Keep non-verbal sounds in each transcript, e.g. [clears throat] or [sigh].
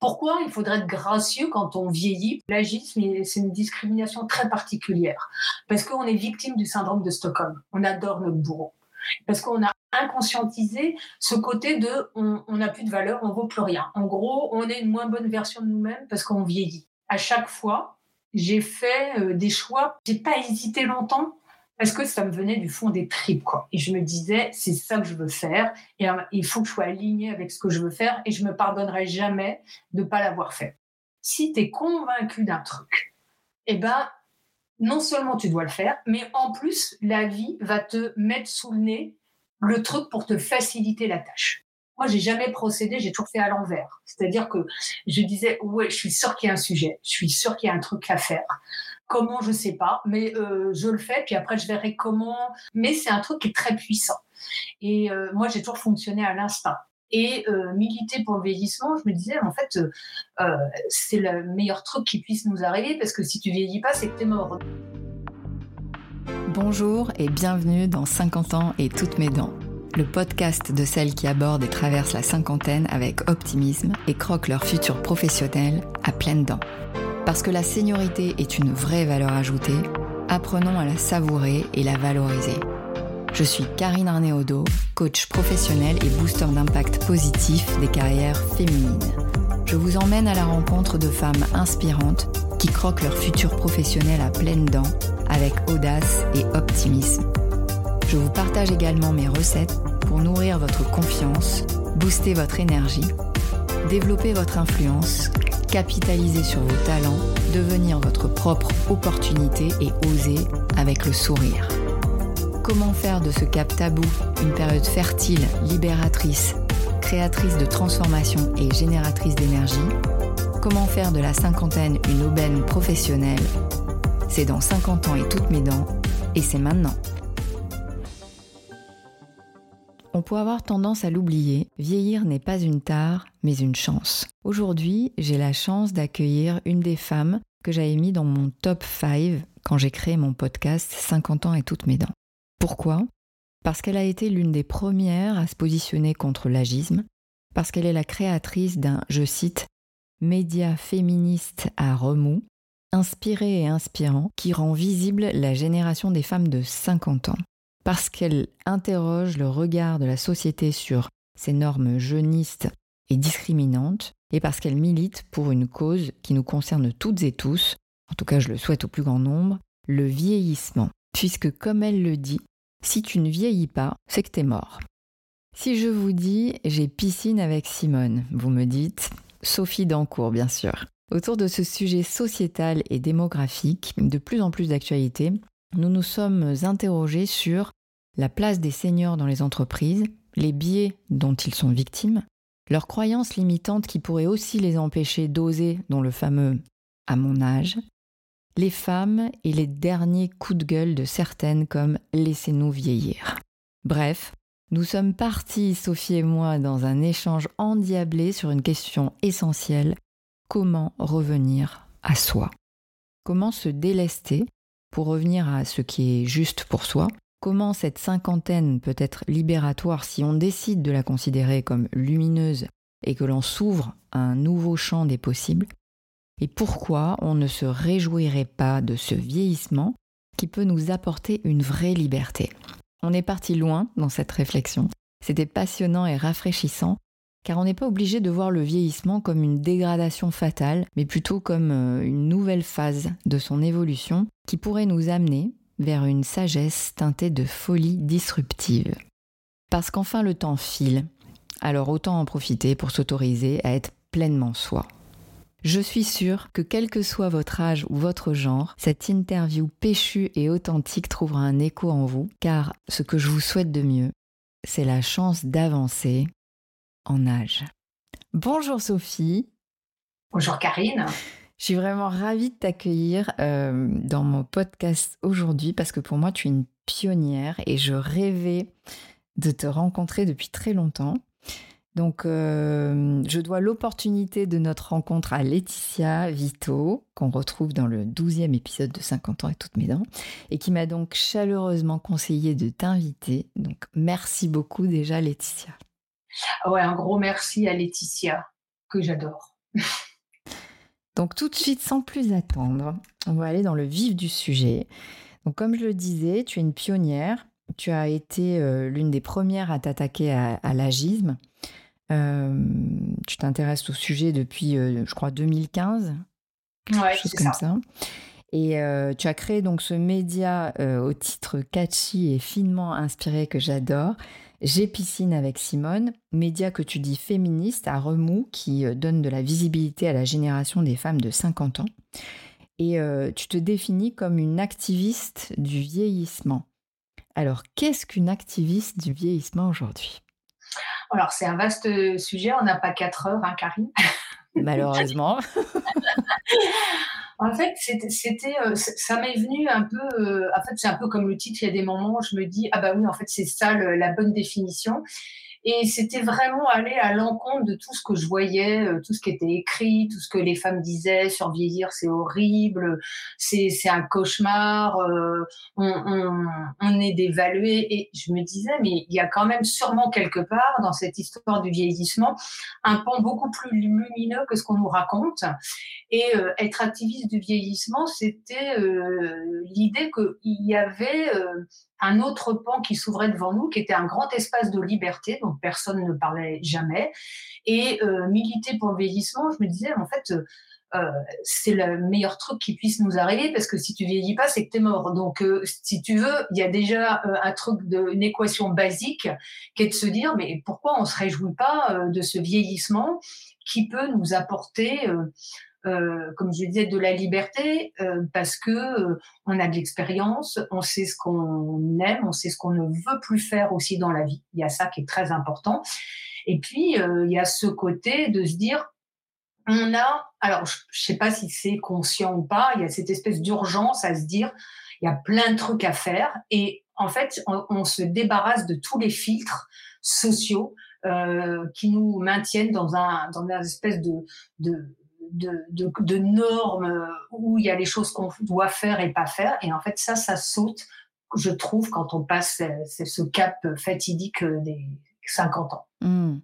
Pourquoi il faudrait être gracieux quand on vieillit? L'agisme, c'est une discrimination très particulière parce qu'on est victime du syndrome de Stockholm. On adore notre bourreau parce qu'on a inconscientisé ce côté de on n'a plus de valeur, on vaut plus rien. En gros, on est une moins bonne version de nous-mêmes parce qu'on vieillit. À chaque fois, j'ai fait euh, des choix. J'ai pas hésité longtemps parce que ça me venait du fond des tripes, quoi. Et je me disais, c'est ça que je veux faire, et euh, il faut que je sois alignée avec ce que je veux faire, et je me pardonnerai jamais de pas l'avoir fait. Si tu es convaincu d'un truc, eh ben, non seulement tu dois le faire, mais en plus, la vie va te mettre sous le nez le truc pour te faciliter la tâche. Moi, j'ai jamais procédé, j'ai toujours fait à l'envers. C'est-à-dire que je disais, ouais, je suis sûr qu'il y a un sujet, je suis sûr qu'il y a un truc à faire. Comment, je sais pas, mais euh, je le fais, puis après, je verrai comment. Mais c'est un truc qui est très puissant. Et euh, moi, j'ai toujours fonctionné à l'instinct. Et euh, militer pour le vieillissement, je me disais, en fait, c'est le meilleur truc qui puisse nous arriver, parce que si tu vieillis pas, c'est que tu es mort. Bonjour et bienvenue dans 50 ans et toutes mes dents le podcast de celles qui abordent et traversent la cinquantaine avec optimisme et croquent leur futur professionnel à pleines dents. Parce que la seniorité est une vraie valeur ajoutée, apprenons à la savourer et la valoriser. Je suis Karine Arnéodo, coach professionnel et booster d'impact positif des carrières féminines. Je vous emmène à la rencontre de femmes inspirantes qui croquent leur futur professionnel à pleines dents avec audace et optimisme je vous partage également mes recettes pour nourrir votre confiance, booster votre énergie, développer votre influence, capitaliser sur vos talents, devenir votre propre opportunité et oser avec le sourire. Comment faire de ce cap tabou une période fertile, libératrice, créatrice de transformation et génératrice d'énergie? Comment faire de la cinquantaine une aubaine professionnelle? C'est dans 50 ans et toutes mes dents, et c'est maintenant. On peut avoir tendance à l'oublier, vieillir n'est pas une tare, mais une chance. Aujourd'hui, j'ai la chance d'accueillir une des femmes que j'avais mis dans mon top 5 quand j'ai créé mon podcast 50 ans et toutes mes dents. Pourquoi? Parce qu'elle a été l'une des premières à se positionner contre l'agisme, parce qu'elle est la créatrice d'un, je cite, média féministe à remous, inspiré et inspirant, qui rend visible la génération des femmes de 50 ans parce qu'elle interroge le regard de la société sur ces normes jeunistes et discriminantes, et parce qu'elle milite pour une cause qui nous concerne toutes et tous, en tout cas je le souhaite au plus grand nombre, le vieillissement. Puisque comme elle le dit, si tu ne vieillis pas, c'est que t'es mort. Si je vous dis j'ai piscine avec Simone, vous me dites Sophie Dancourt, bien sûr. Autour de ce sujet sociétal et démographique, de plus en plus d'actualité, nous nous sommes interrogés sur la place des seniors dans les entreprises, les biais dont ils sont victimes, leurs croyances limitantes qui pourraient aussi les empêcher d'oser, dont le fameux à mon âge, les femmes et les derniers coups de gueule de certaines comme laissez-nous vieillir. Bref, nous sommes partis, Sophie et moi, dans un échange endiablé sur une question essentielle, comment revenir à soi? Comment se délester pour revenir à ce qui est juste pour soi, comment cette cinquantaine peut être libératoire si on décide de la considérer comme lumineuse et que l'on s'ouvre à un nouveau champ des possibles, et pourquoi on ne se réjouirait pas de ce vieillissement qui peut nous apporter une vraie liberté? On est parti loin dans cette réflexion. C'était passionnant et rafraîchissant car on n'est pas obligé de voir le vieillissement comme une dégradation fatale, mais plutôt comme euh, une nouvelle phase de son évolution qui pourrait nous amener vers une sagesse teintée de folie disruptive. Parce qu'enfin le temps file, alors autant en profiter pour s'autoriser à être pleinement soi. Je suis sûre que quel que soit votre âge ou votre genre, cette interview péchue et authentique trouvera un écho en vous, car ce que je vous souhaite de mieux, c'est la chance d'avancer en âge. Bonjour Sophie. Bonjour Karine. Je suis vraiment ravie de t'accueillir euh, dans mon podcast aujourd'hui parce que pour moi tu es une pionnière et je rêvais de te rencontrer depuis très longtemps. Donc euh, je dois l'opportunité de notre rencontre à Laetitia Vito, qu'on retrouve dans le 12e épisode de 50 ans et toutes mes dents, et qui m'a donc chaleureusement conseillé de t'inviter. Donc merci beaucoup déjà Laetitia. Ouais, un gros merci à Laetitia, que j'adore. [laughs] Donc tout de suite, sans plus attendre, on va aller dans le vif du sujet. Donc comme je le disais, tu es une pionnière. Tu as été euh, l'une des premières à t'attaquer à, l'agisme. Euh, tu t'intéresses au sujet depuis, euh, je crois, 2015. Ouais, chose comme ça. Et tu as créé donc ce média au titre catchy et finement inspiré que j'adore, j'ai piscine avec Simone, média que tu dis féministe à remous qui euh, donne de la visibilité à la génération des femmes de 50 ans. Et euh, tu te définis comme une activiste du vieillissement. Alors, qu'est-ce qu'une activiste du vieillissement aujourd'hui? Alors, c'est un vaste sujet, on n'a pas quatre heures, hein, Karine? Malheureusement. [laughs] En fait, c'était, euh, ça m'est venu un peu. Euh, en fait, c'est un peu comme le titre. Il y a des moments où je me dis ah bah oui, en fait, c'est ça la bonne définition. Et c'était vraiment aller à l'encontre de tout ce que je voyais, euh, tout ce qui était écrit, tout ce que les femmes disaient sur vieillir, c'est horrible, c'est un cauchemar, euh, on, on, on, est dévalué. Et je me disais, mais il y a quand même sûrement quelque part dans cette histoire du vieillissement un pan beaucoup plus lumineux que ce qu'on nous raconte. Et euh, être activiste du vieillissement, c'était l'idée qu'il y avait un autre pan qui s'ouvrait devant nous, qui était un grand espace de liberté, dont personne ne parlait jamais. Et euh, militer pour le vieillissement, je me disais, en fait, euh, euh, c'est le meilleur truc qui puisse nous arriver, parce que si tu vieillis pas, c'est que tu es mort. Donc, si tu veux, il y a déjà un truc, de, une équation basique, qui est de se dire, mais pourquoi on se réjouit pas de ce vieillissement qui peut nous apporter euh, comme je disais, de la liberté euh, parce que euh, on a de l'expérience, on sait ce qu'on aime, on sait ce qu'on ne veut plus faire aussi dans la vie. Il y a ça qui est très important. Et puis il y a ce côté de se dire, on a, alors je, ne sais pas si c'est conscient ou pas, il y a cette espèce d'urgence à se dire, il y a plein de trucs à faire et en fait on, on se débarrasse de tous les filtres sociaux euh, qui nous maintiennent dans un dans une espèce de, de de, normes où il y a les choses qu'on doit faire et pas faire. Et en fait, ça, ça saute, je trouve, quand on passe ce cap fatidique des 50 ans. Mmh.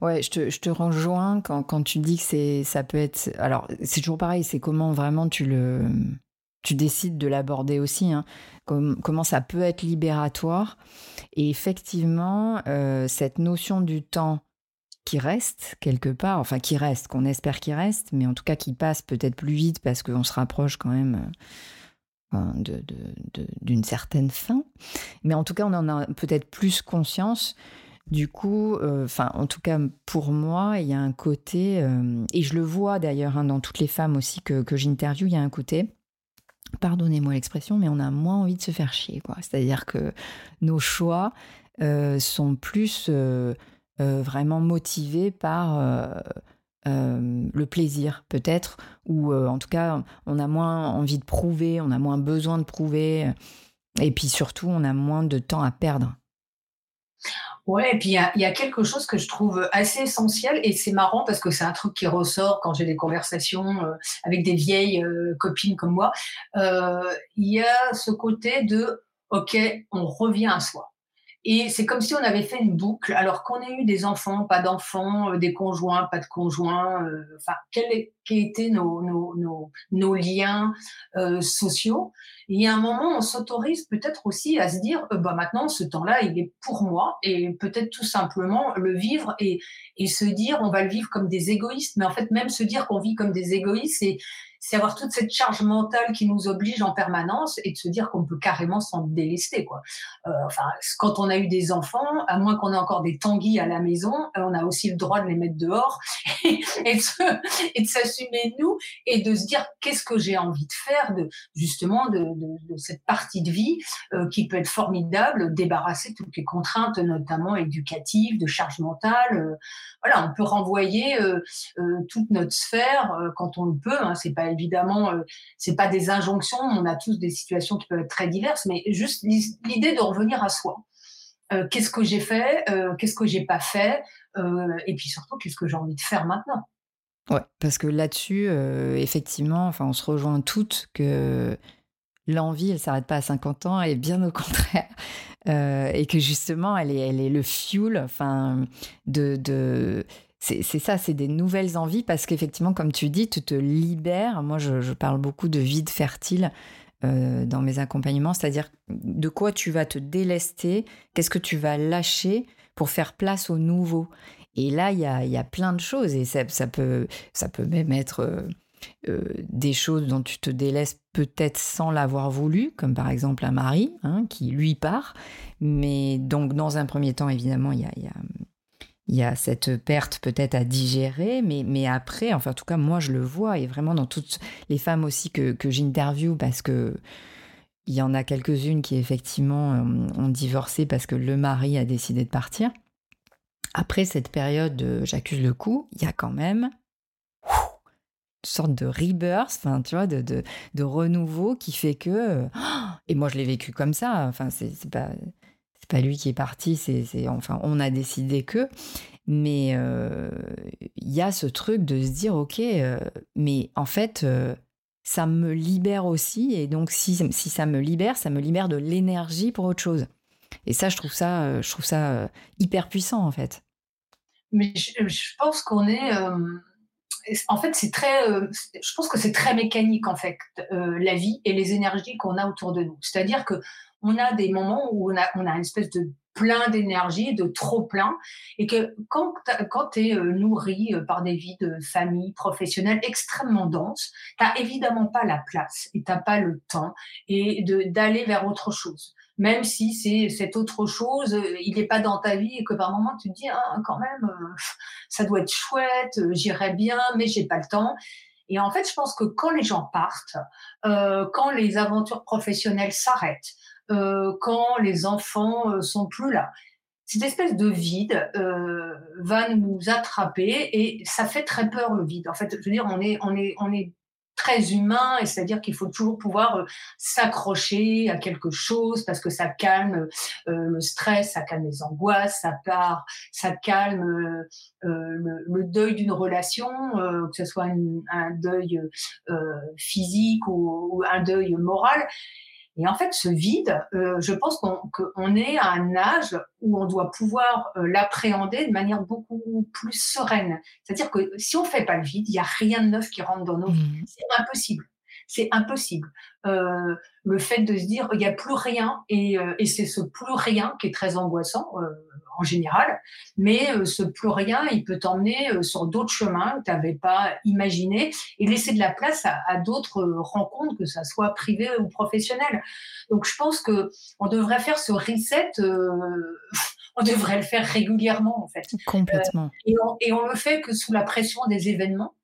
Ouais, je te, je te rejoins quand, quand, tu dis que c'est, ça peut être. Alors, c'est toujours pareil, c'est comment vraiment tu le. Tu décides de l'aborder aussi, hein. comment ça peut être libératoire. Et effectivement, euh, cette notion du temps qui reste quelque part, enfin qui reste, qu'on espère qu'il reste, mais en tout cas qui passe peut-être plus vite parce qu'on se rapproche quand même euh, d'une certaine fin. Mais en tout cas, on en a peut-être plus conscience. Du coup, euh, enfin, en tout cas pour moi, il y a un côté, euh, et je le vois d'ailleurs hein, dans toutes les femmes aussi que, que j'interviewe, il y a un côté, pardonnez-moi l'expression, mais on a moins envie de se faire chier, quoi. C'est-à-dire que nos choix sont plus vraiment motivé par euh, euh, le plaisir peut-être, ou en tout cas on a moins envie de prouver, on a moins besoin de prouver, et puis surtout on a moins de temps à perdre. Ouais, et puis il y, a quelque chose que je trouve assez essentiel, et c'est marrant parce que c'est un truc qui ressort quand j'ai des conversations avec des vieilles copines comme moi. Il y a ce côté de, OK, on revient à soi. Et c'est comme si on avait fait une boucle, alors qu'on ait eu des enfants, pas d'enfants, euh, des conjoints, pas de conjoints, euh, enfin, quels étaient nos, nos, nos, nos liens euh, sociaux. Il y a un moment, on s'autorise peut-être aussi à se dire, euh, bah maintenant, ce temps-là, il est pour moi, et peut-être tout simplement le vivre et, et se dire, on va le vivre comme des égoïstes. Mais en fait, même se dire qu'on vit comme des égoïstes, c'est c'est avoir toute cette charge mentale qui nous oblige en permanence et de se dire qu'on peut carrément s'en délester. Quoi. Euh, enfin, quand on a eu des enfants, à moins qu'on ait encore des tanguis à la maison, euh, on a aussi le droit de les mettre dehors [laughs] et, de s'assumer nous et de se dire qu'est-ce que j'ai envie de faire de justement de, de, de cette partie de vie euh, qui peut être formidable, débarrasser toutes les contraintes, notamment éducatives, de charge mentale. Euh, voilà, on peut renvoyer euh, toute notre sphère quand on le peut. Hein, c'est pas évidemment, euh, c'est pas des injonctions. On a tous des situations qui peuvent être très diverses, mais juste l'idée de revenir à soi. Euh, qu'est-ce que j'ai fait euh, Qu'est-ce que j'ai pas fait Et puis surtout, qu'est-ce que j'ai envie de faire maintenant? Ouais, parce que là-dessus, effectivement, enfin, on se rejoint toutes que l'envie, elle s'arrête pas à 50 ans, et bien au [laughs] contraire, et que justement, elle est, elle est le fuel, enfin, de, de c'est ça, c'est des nouvelles envies parce qu'effectivement, comme tu dis, tu te libères. Moi, je, parle beaucoup de vide fertile euh, dans mes accompagnements, c'est-à-dire de quoi tu vas te délester, qu'est-ce que tu vas lâcher pour faire place au nouveau? Et là, il y a, plein de choses et ça, peut, même être euh, euh, des choses dont tu te délaisses peut-être sans l'avoir voulu, comme par exemple un mari hein, qui lui part. Mais donc, dans un premier temps, évidemment, il y a il y a cette perte peut-être à digérer, mais, mais après, enfin en tout cas moi je le vois, et vraiment dans toutes les femmes aussi que, que j'interviewe, parce que il y en a quelques-unes qui effectivement euh, ont divorcé parce que le mari a décidé de partir. Après cette période, j'accuse le coup, il y a quand même une sorte de rebirth, enfin, tu vois, de, de, de, renouveau qui fait que. Et moi, je l'ai vécu comme ça. Enfin, c'est pas c'est pas lui qui est parti, c'est, enfin, on a décidé que. Mais euh, il y a ce truc de se dire, ok, euh, mais en fait, euh, ça me libère aussi, et donc si, si ça me libère, ça me libère de l'énergie pour autre chose. Et ça, je trouve ça, je trouve ça hyper puissant en fait. Mais je, pense qu'on est, en fait, c'est très, je pense que c'est très mécanique en fait la vie et les énergies qu'on a autour de nous. C'est-à-dire que on a des moments où on a, on a une espèce de plein d'énergie, de trop plein, et que quand, quand tu es euh, nourri euh, par des vies de famille professionnelle extrêmement denses, tu évidemment pas la place et tu pas le temps et d'aller vers autre chose. Même si c'est cette autre chose, euh, il n'est pas dans ta vie et que par moment tu te dis ah, quand même ça doit être chouette, j'irais bien, mais j'ai pas le temps. Et en fait, je pense que quand les gens partent, quand les aventures professionnelles s'arrêtent, euh, quand les enfants euh, sont plus là. Cette espèce de vide euh, va nous attraper et ça fait très peur le vide. En fait, je veux dire, on est, très humain, et c'est-à-dire qu'il faut toujours pouvoir s'accrocher à quelque chose parce que ça calme le stress, ça calme les angoisses, ça calme le, deuil d'une relation, que ce soit un deuil physique ou, un deuil moral. Et en fait, ce vide, euh, je pense qu'on est à un âge où on doit pouvoir euh, l'appréhender de manière beaucoup plus sereine. C'est-à-dire que si on ne fait pas le vide, il n'y a rien de neuf qui rentre dans nos vies. Mmh. C'est impossible. C'est impossible. Euh, le fait de se dire il n'y a plus rien et, et c'est ce plus rien qui est très angoissant en général. Mais euh, ce plus rien, il peut t'emmener euh, sur d'autres chemins que tu n'avais pas imaginé et laisser de la place à, d'autres euh, rencontres, que ça soit privées ou professionnelles. Donc je pense que on devrait faire ce reset. [laughs] on devrait le faire régulièrement en fait. Complètement. et, on, et on le fait que sous la pression des événements.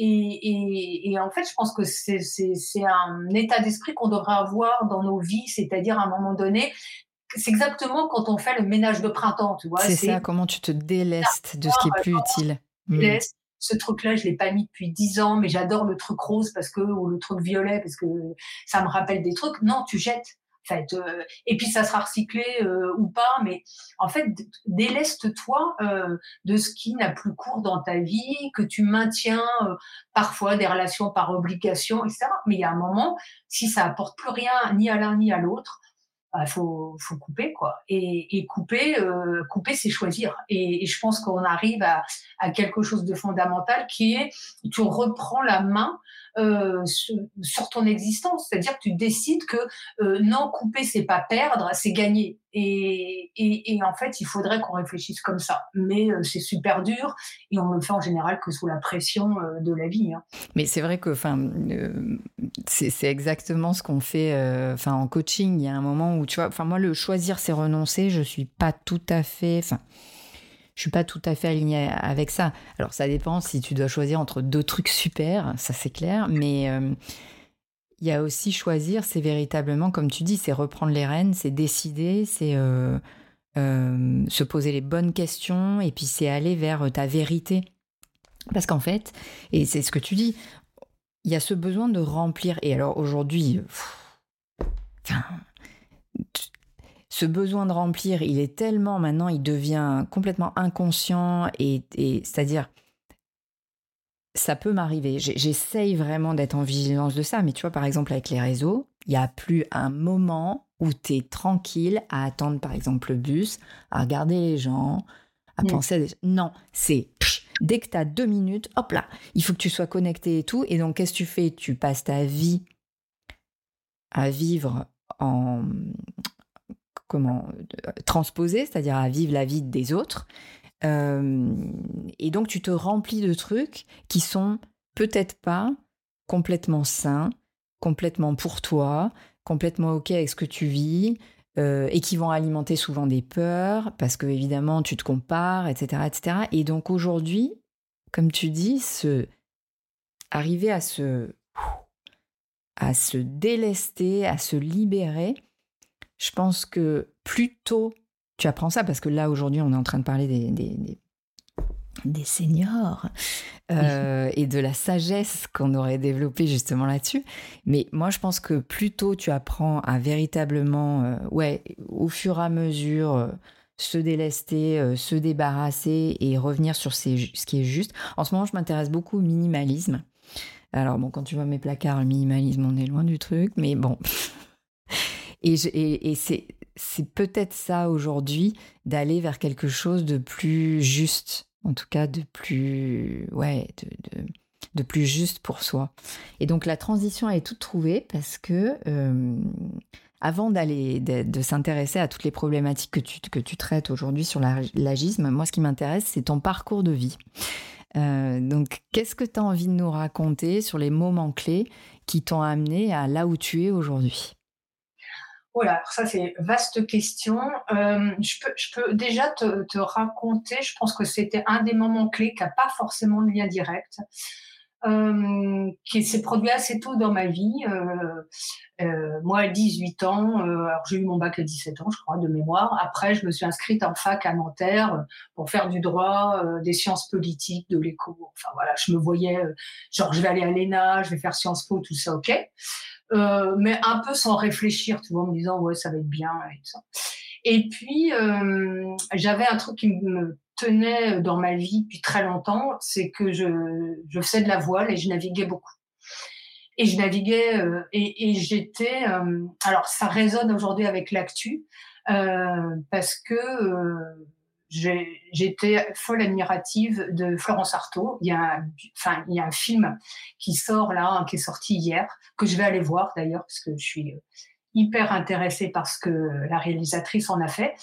Et, et, et, en fait, je pense que c'est un état d'esprit qu'on devrait avoir dans nos vies, c'est-à-dire à un moment donné, c'est exactement quand on fait le ménage de printemps, tu vois. C'est ça, comment tu te délestes de ce qui est plus utile. Mmh. Ce truc-là, je l'ai pas mis depuis dix ans, mais j'adore le truc rose parce que ou le truc violet parce que ça me rappelle des trucs. Non, tu jettes. Euh, et puis ça sera recyclé euh, ou pas, mais en fait, déleste-toi euh, de ce qui n'a plus cours dans ta vie, que tu maintiens parfois des relations par obligation, etc. Mais il y a un moment, si ça apporte plus rien ni à l'un ni à l'autre, il bah, faut, couper quoi. Et, couper, couper, c'est choisir. Et, je pense qu'on arrive à, quelque chose de fondamental qui est tu reprends la main euh, sur, ton existence. C'est-à-dire que tu décides que euh, non, couper, c'est pas perdre, c'est gagner. Et, et, en fait, il faudrait qu'on réfléchisse comme ça. Mais euh, c'est super dur et on le fait en général que sous la pression de la vie. Hein. Mais c'est vrai que c'est exactement ce qu'on fait en coaching. Il y a un moment où, tu vois, moi, le choisir, c'est renoncer. Je suis pas tout à fait... je suis pas tout à fait alignée avec ça. Alors ça dépend si tu dois choisir entre deux trucs super, ça c'est clair, mais euh, il y a aussi choisir, c'est véritablement, comme tu dis, c'est reprendre les rênes, c'est décider, c'est euh, euh, se poser les bonnes questions et puis c'est aller vers ta vérité. Parce qu'en fait, et c'est ce que tu dis, il y a ce besoin de remplir. Et alors aujourd'hui, ce besoin de remplir, il est tellement maintenant, il devient complètement inconscient et, c'est-à-dire, ça peut m'arriver. J'essaye vraiment d'être en vigilance de ça, mais tu vois, par exemple, avec les réseaux, il n'y a plus un moment où tu es tranquille à attendre, par exemple, le bus, à regarder les gens, à penser à des... Non, c'est Dès que tu as deux minutes, hop là, il faut que tu sois connecté et tout. Et donc, qu'est-ce que tu fais? Tu passes ta vie à vivre en comment transposer, c'est-à-dire à vivre la vie des autres. Euh, et donc tu te remplis de trucs qui sont peut-être pas complètement sains, complètement pour toi, complètement ok avec ce que tu vis, euh, et qui vont alimenter souvent des peurs, parce que évidemment tu te compares, etc., etc. Et donc aujourd'hui, comme tu dis, se arriver à se à se délester, à se libérer, je pense que plus tôt tu apprends ça, parce que là aujourd'hui on est en train de parler des, des, des, seniors euh, et de la sagesse qu'on aurait développée justement là-dessus. Mais moi je pense que plus tôt tu apprends à véritablement, euh, ouais, au fur et à mesure, euh, se délester, se débarrasser et revenir sur ce qui est juste. En ce moment je m'intéresse beaucoup au minimalisme. Alors bon, quand tu vois mes placards, le minimalisme, on est loin du truc, mais bon. Et, c'est peut-être ça aujourd'hui, d'aller vers quelque chose de plus juste, en tout cas de plus, ouais, de, plus juste pour soi. Et donc la transition est toute trouvée parce que euh, avant d'aller de, s'intéresser à toutes les problématiques que tu, que tu traites aujourd'hui sur l'agisme, moi ce qui m'intéresse c'est ton parcours de vie. Euh, donc, qu'est-ce que tu as envie de nous raconter sur les moments clés qui t'ont amené à là où tu es aujourd'hui? Voilà, ça c'est vaste question. Euh, je, peux, déjà te, te raconter, je pense que c'était un des moments clés qui n'a pas forcément de lien direct. Euh, qui s'est produit assez tôt dans ma vie. Euh, moi, à 18 ans, alors j'ai eu mon bac à 17 ans, je crois, de mémoire. Après, je me suis inscrite en fac à Nanterre pour faire du droit, des sciences politiques, de l'éco. Enfin voilà, je me voyais, genre, je vais aller à l'ENA, je vais faire Sciences Po, tout ça, ok. Mais un peu sans réfléchir, tu vois, en me disant, ouais, ça va être bien et ça. Et puis, j'avais un truc qui me tenait dans ma vie depuis très longtemps, c'est que je, je faisais de la voile et je naviguais beaucoup. Et je naviguais euh, et, et j'étais. Euh, alors, ça résonne aujourd'hui avec l'actu euh, parce que euh, j'étais folle admirative de Florence Artaud. Il y, a un, enfin, il y a un film qui sort là, qui est sorti hier, que je vais aller voir d'ailleurs, parce que je suis hyper intéressée par ce que la réalisatrice en a fait.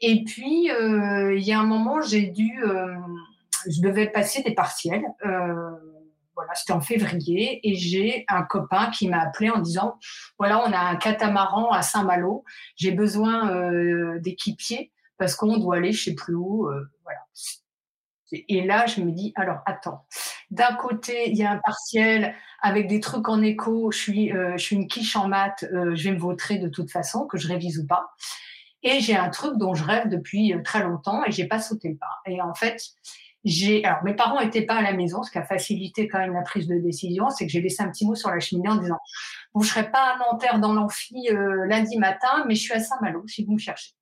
Et puis, euh, il y a un moment, j'ai dû, euh, je devais passer des partiels. Euh, voilà, c'était en février, et j'ai un copain qui m'a appelé en disant, voilà, on a un catamaran à Saint-Malo, j'ai besoin euh, d'équipiers parce qu'on doit aller sais plus où. Euh, voilà. Et là, je me dis, alors attends, d'un côté, il y a un partiel avec des trucs en écho, je suis, euh, je suis une quiche en maths, euh, je vais me vautrer de toute façon, que je révise ou pas. Et j'ai un truc dont je rêve depuis euh, très longtemps et j'ai pas sauté le pas. Et en fait, j'ai, alors mes parents étaient pas à la maison, ce qui a facilité quand même la prise de décision, c'est que j'ai laissé un petit mot sur la cheminée en disant, bon, je serai pas à Nanterre dans l'amphi euh, lundi matin, mais je suis à Saint-Malo si vous me cherchez.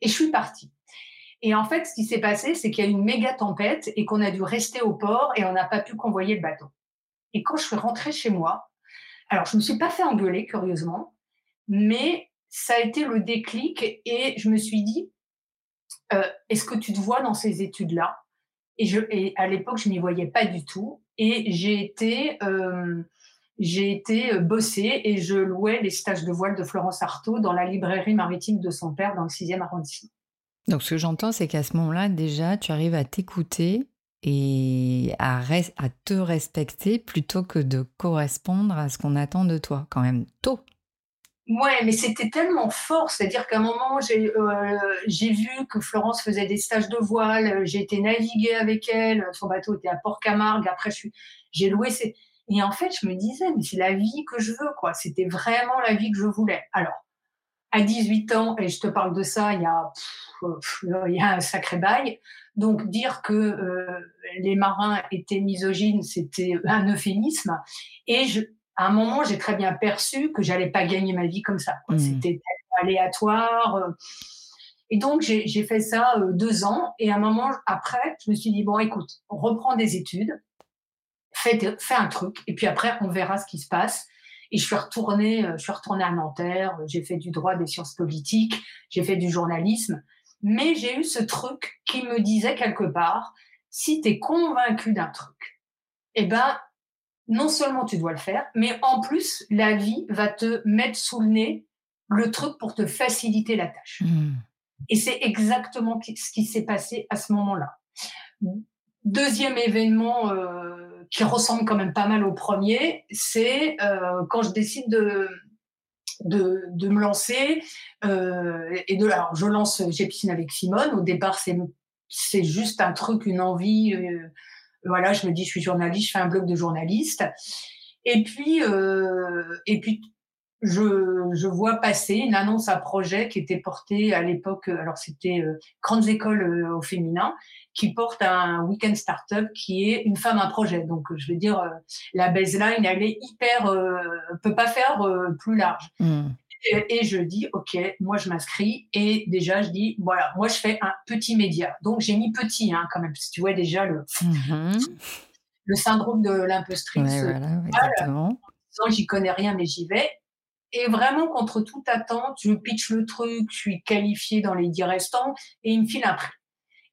Et je suis partie. Et en fait, ce qui s'est passé, c'est qu'il y a eu une méga tempête et qu'on a dû rester au port et on n'a pas pu convoyer le bateau. Et quand je suis rentrée chez moi, alors je me suis pas fait engueuler, curieusement, mais ça a été le déclic et je me suis dit, euh, est-ce que tu te vois dans ces études-là? Et à l'époque, je n'y voyais pas du tout. Et j'ai été, euh, j'ai été euh, bosser et je louais les stages de voile de Florence Artaud dans la librairie maritime de son père dans le 6e arrondissement. Donc, ce que j'entends, c'est qu'à ce moment-là, déjà, tu arrives à t'écouter et à, à, te respecter plutôt que de correspondre à ce qu'on attend de toi, quand même tôt. Ouais, mais c'était tellement fort, c'est-à-dire qu'à un moment, euh, j'ai vu que Florence faisait des stages de voile, j'ai été naviguer avec elle, son bateau était à Port-Camargue, après j'ai loué Et en fait, je me disais, mais c'est la vie que je veux, quoi. C'était vraiment la vie que je voulais. Alors, à 18 ans, et je te parle de ça, il y a, il y a un sacré bail. Donc, dire que euh, les marins étaient misogynes, c'était un euphémisme. Et je, à un moment, j'ai très bien perçu que j'allais pas gagner ma vie comme ça. Mmh. C'était aléatoire. Euh. Et donc, j'ai fait ça euh, deux ans. Et à un moment, après, je me suis dit, bon, écoute, on reprend des études, fais, fais un truc, et puis après, on verra ce qui se passe. Et je suis retournée, euh, je suis retournée à Nanterre, j'ai fait du droit des sciences politiques, j'ai fait du journalisme. Mais j'ai eu ce truc qui me disait quelque part, si tu es convaincu d'un truc, eh ben, non seulement tu dois le faire, mais en plus, la vie va te mettre sous le nez le truc pour te faciliter la tâche. Mmh. Et c'est exactement ce qui s'est passé à ce moment-là. Deuxième événement euh, qui ressemble quand même pas mal au premier, c'est euh, quand je décide de, de, de me lancer. Euh, et de, alors, je lance J'ai piscine avec Simone. Au départ, c'est, c'est juste un truc, une envie. Euh, voilà, je me dis, je suis journaliste, je fais un blog de journaliste. Et puis, euh, et puis je, je, vois passer une annonce à projet qui était portée à l'époque, alors c'était euh, Grandes Écoles euh, au féminin, qui porte un week-end startup qui est une femme un projet. Donc je veux dire, euh, la baseline, elle est hyper, euh, peut pas faire plus large. Hmm. Et, je dis, ok, moi je m'inscris et déjà je dis, voilà, moi je fais un petit média. Donc j'ai mis petit hein, quand même, parce que tu vois déjà le, hmm. le syndrome de l'impostrice. Ouais, voilà, exactement. J'y connais rien, mais j'y vais. Et vraiment, contre toute attente, je pitch le truc, je suis qualifiée dans les dix restants et il me file un prix.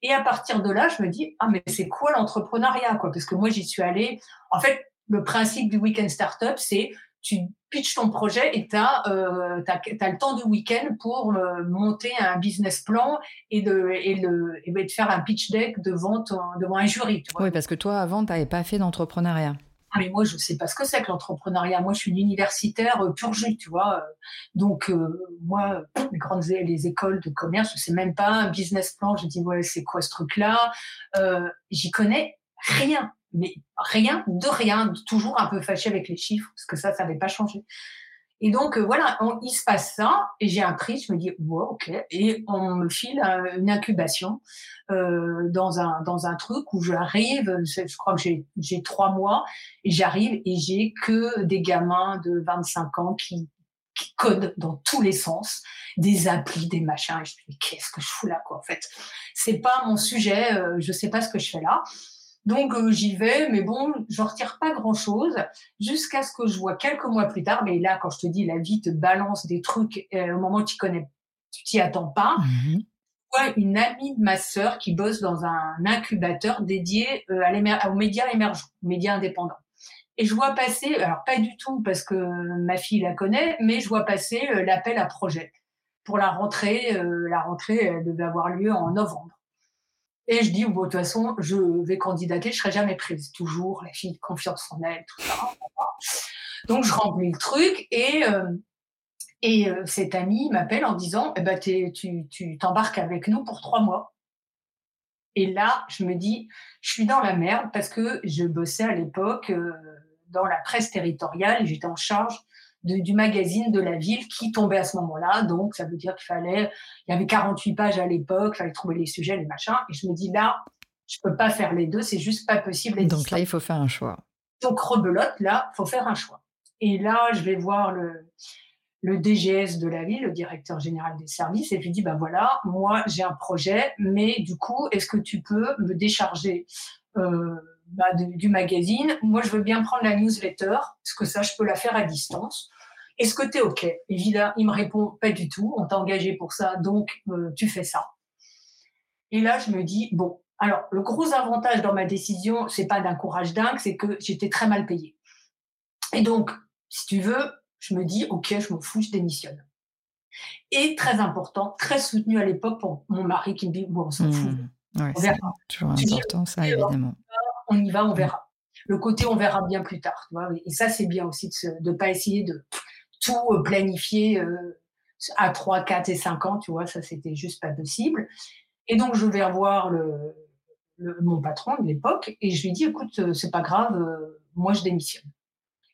Et à partir de là, je me dis, ah, mais c'est quoi l'entrepreneuriat, quoi? Parce que moi, j'y suis allée. En fait, le principe du week-end startup, c'est tu pitches ton projet et tu as, euh, le temps de week-end pour euh, monter un business plan et de, et, le, et de faire un pitch deck devant, devant un jury. Tu vois. Oui, parce que toi, avant, tu n'avais pas fait d'entrepreneuriat. Mais moi, je ne sais pas ce que c'est que l'entrepreneuriat. Moi, je suis une universitaire euh, pur jus, tu vois. Donc, euh, moi, les grandes les écoles de commerce, je sais même pas un business plan. Je dis, ouais, c'est quoi ce truc-là euh, J'y connais rien, mais rien de rien. Toujours un peu fâché avec les chiffres, parce que ça, ça n'avait pas changé. Et donc, euh, voilà, il se passe ça, et j'ai un prix, je me dis, wow, ok, et on me file euh, une incubation euh, dans, un, dans un truc où j'arrive, je crois que j'ai trois mois, et j'arrive et j'ai que des gamins de 25 ans qui, qui codent dans tous les sens, des applis, des machins, et je me dis, qu'est-ce que je fous là, quoi, en fait C'est pas mon sujet, euh, je sais pas ce que je fais là. Donc euh, j'y vais, mais bon, je retire pas grand-chose jusqu'à ce que je vois quelques mois plus tard. Mais là, quand je te dis, la vie te balance des trucs euh, au moment où tu connais, tu t'y attends pas. Mmh. vois une amie de ma sœur qui bosse dans un incubateur dédié euh, à aux médias émergents, médias indépendants. Et je vois passer, alors pas du tout parce que ma fille la connaît, mais je vois passer l'appel à projet pour la rentrée. la rentrée elle devait avoir lieu en novembre. Et je dis, bon, de toute façon, je vais candidater, je serai jamais prise. Toujours la fille confiance en elle, tout ça. Donc, je remplis le truc et, euh, et euh, cette amie m'appelle en disant, eh ben, tu t'embarques avec nous pour trois mois. Et là, je me dis, je suis dans la merde parce que je bossais à l'époque euh, dans la presse territoriale j'étais en charge du magazine de la ville qui tombait à ce moment-là. Donc, ça veut dire qu'il fallait, il y avait 48 pages à l'époque, il fallait trouver les sujets, les machins. Et je me dis, là, je peux pas faire les deux, c'est juste pas possible. Donc là, il faut faire un choix. Donc, rebelote, là, faut faire un choix. Et là, je vais voir le, le DGS de la ville, le directeur général des services, et je lui dis, ben voilà, moi, j'ai un projet, mais du coup, est-ce que tu peux me décharger euh, bah, du magazine. Moi, je veux bien prendre la newsletter, parce que ça, je peux la faire à distance. Est-ce que tu es OK? Évidemment, il me répond pas du tout. On t'a engagé pour ça, donc euh, tu fais ça. Et là, je me dis, bon, alors, le gros avantage dans ma décision, c'est pas d'un courage dingue, c'est que j'étais très mal payée. Et donc, si tu veux, je me dis, OK, je m'en fous, je démissionne. Et très important, très soutenu à l'époque pour mon mari qui me dit, bon, on s'en fout. Mmh. c'est toujours important, ça, évidemment on y va, on verra. Le côté on verra bien plus tard. et ça, c'est bien aussi de ne pas essayer de tout euh, planifier euh, à 3, 4 et 5 ans, tu vois, ça, c'était juste pas possible. Et donc, je vais revoir le, mon patron de l'époque et je lui dis, écoute, euh, c'est pas grave, moi, je démissionne.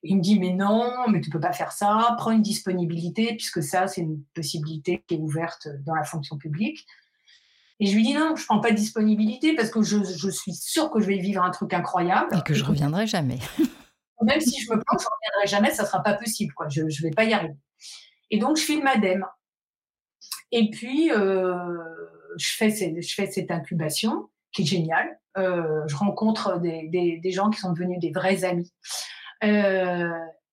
il me dit, mais non, mais tu peux pas faire ça, prends une disponibilité, puisque ça, c'est une possibilité qui est ouverte dans la fonction publique. Et je lui dis non, je prends pas de disponibilité parce que je, je suis sûre que je vais vivre un truc incroyable. Et que je reviendrai jamais. [laughs] Même si je me plante, je reviendrai jamais, ça sera pas possible. Quoi. Je ne vais pas y arriver. Et donc, je filme Adem. Et puis, euh, je, fais je fais cette incubation qui est géniale. Euh, je rencontre des, des, des, gens qui sont devenus des vrais amis. Euh,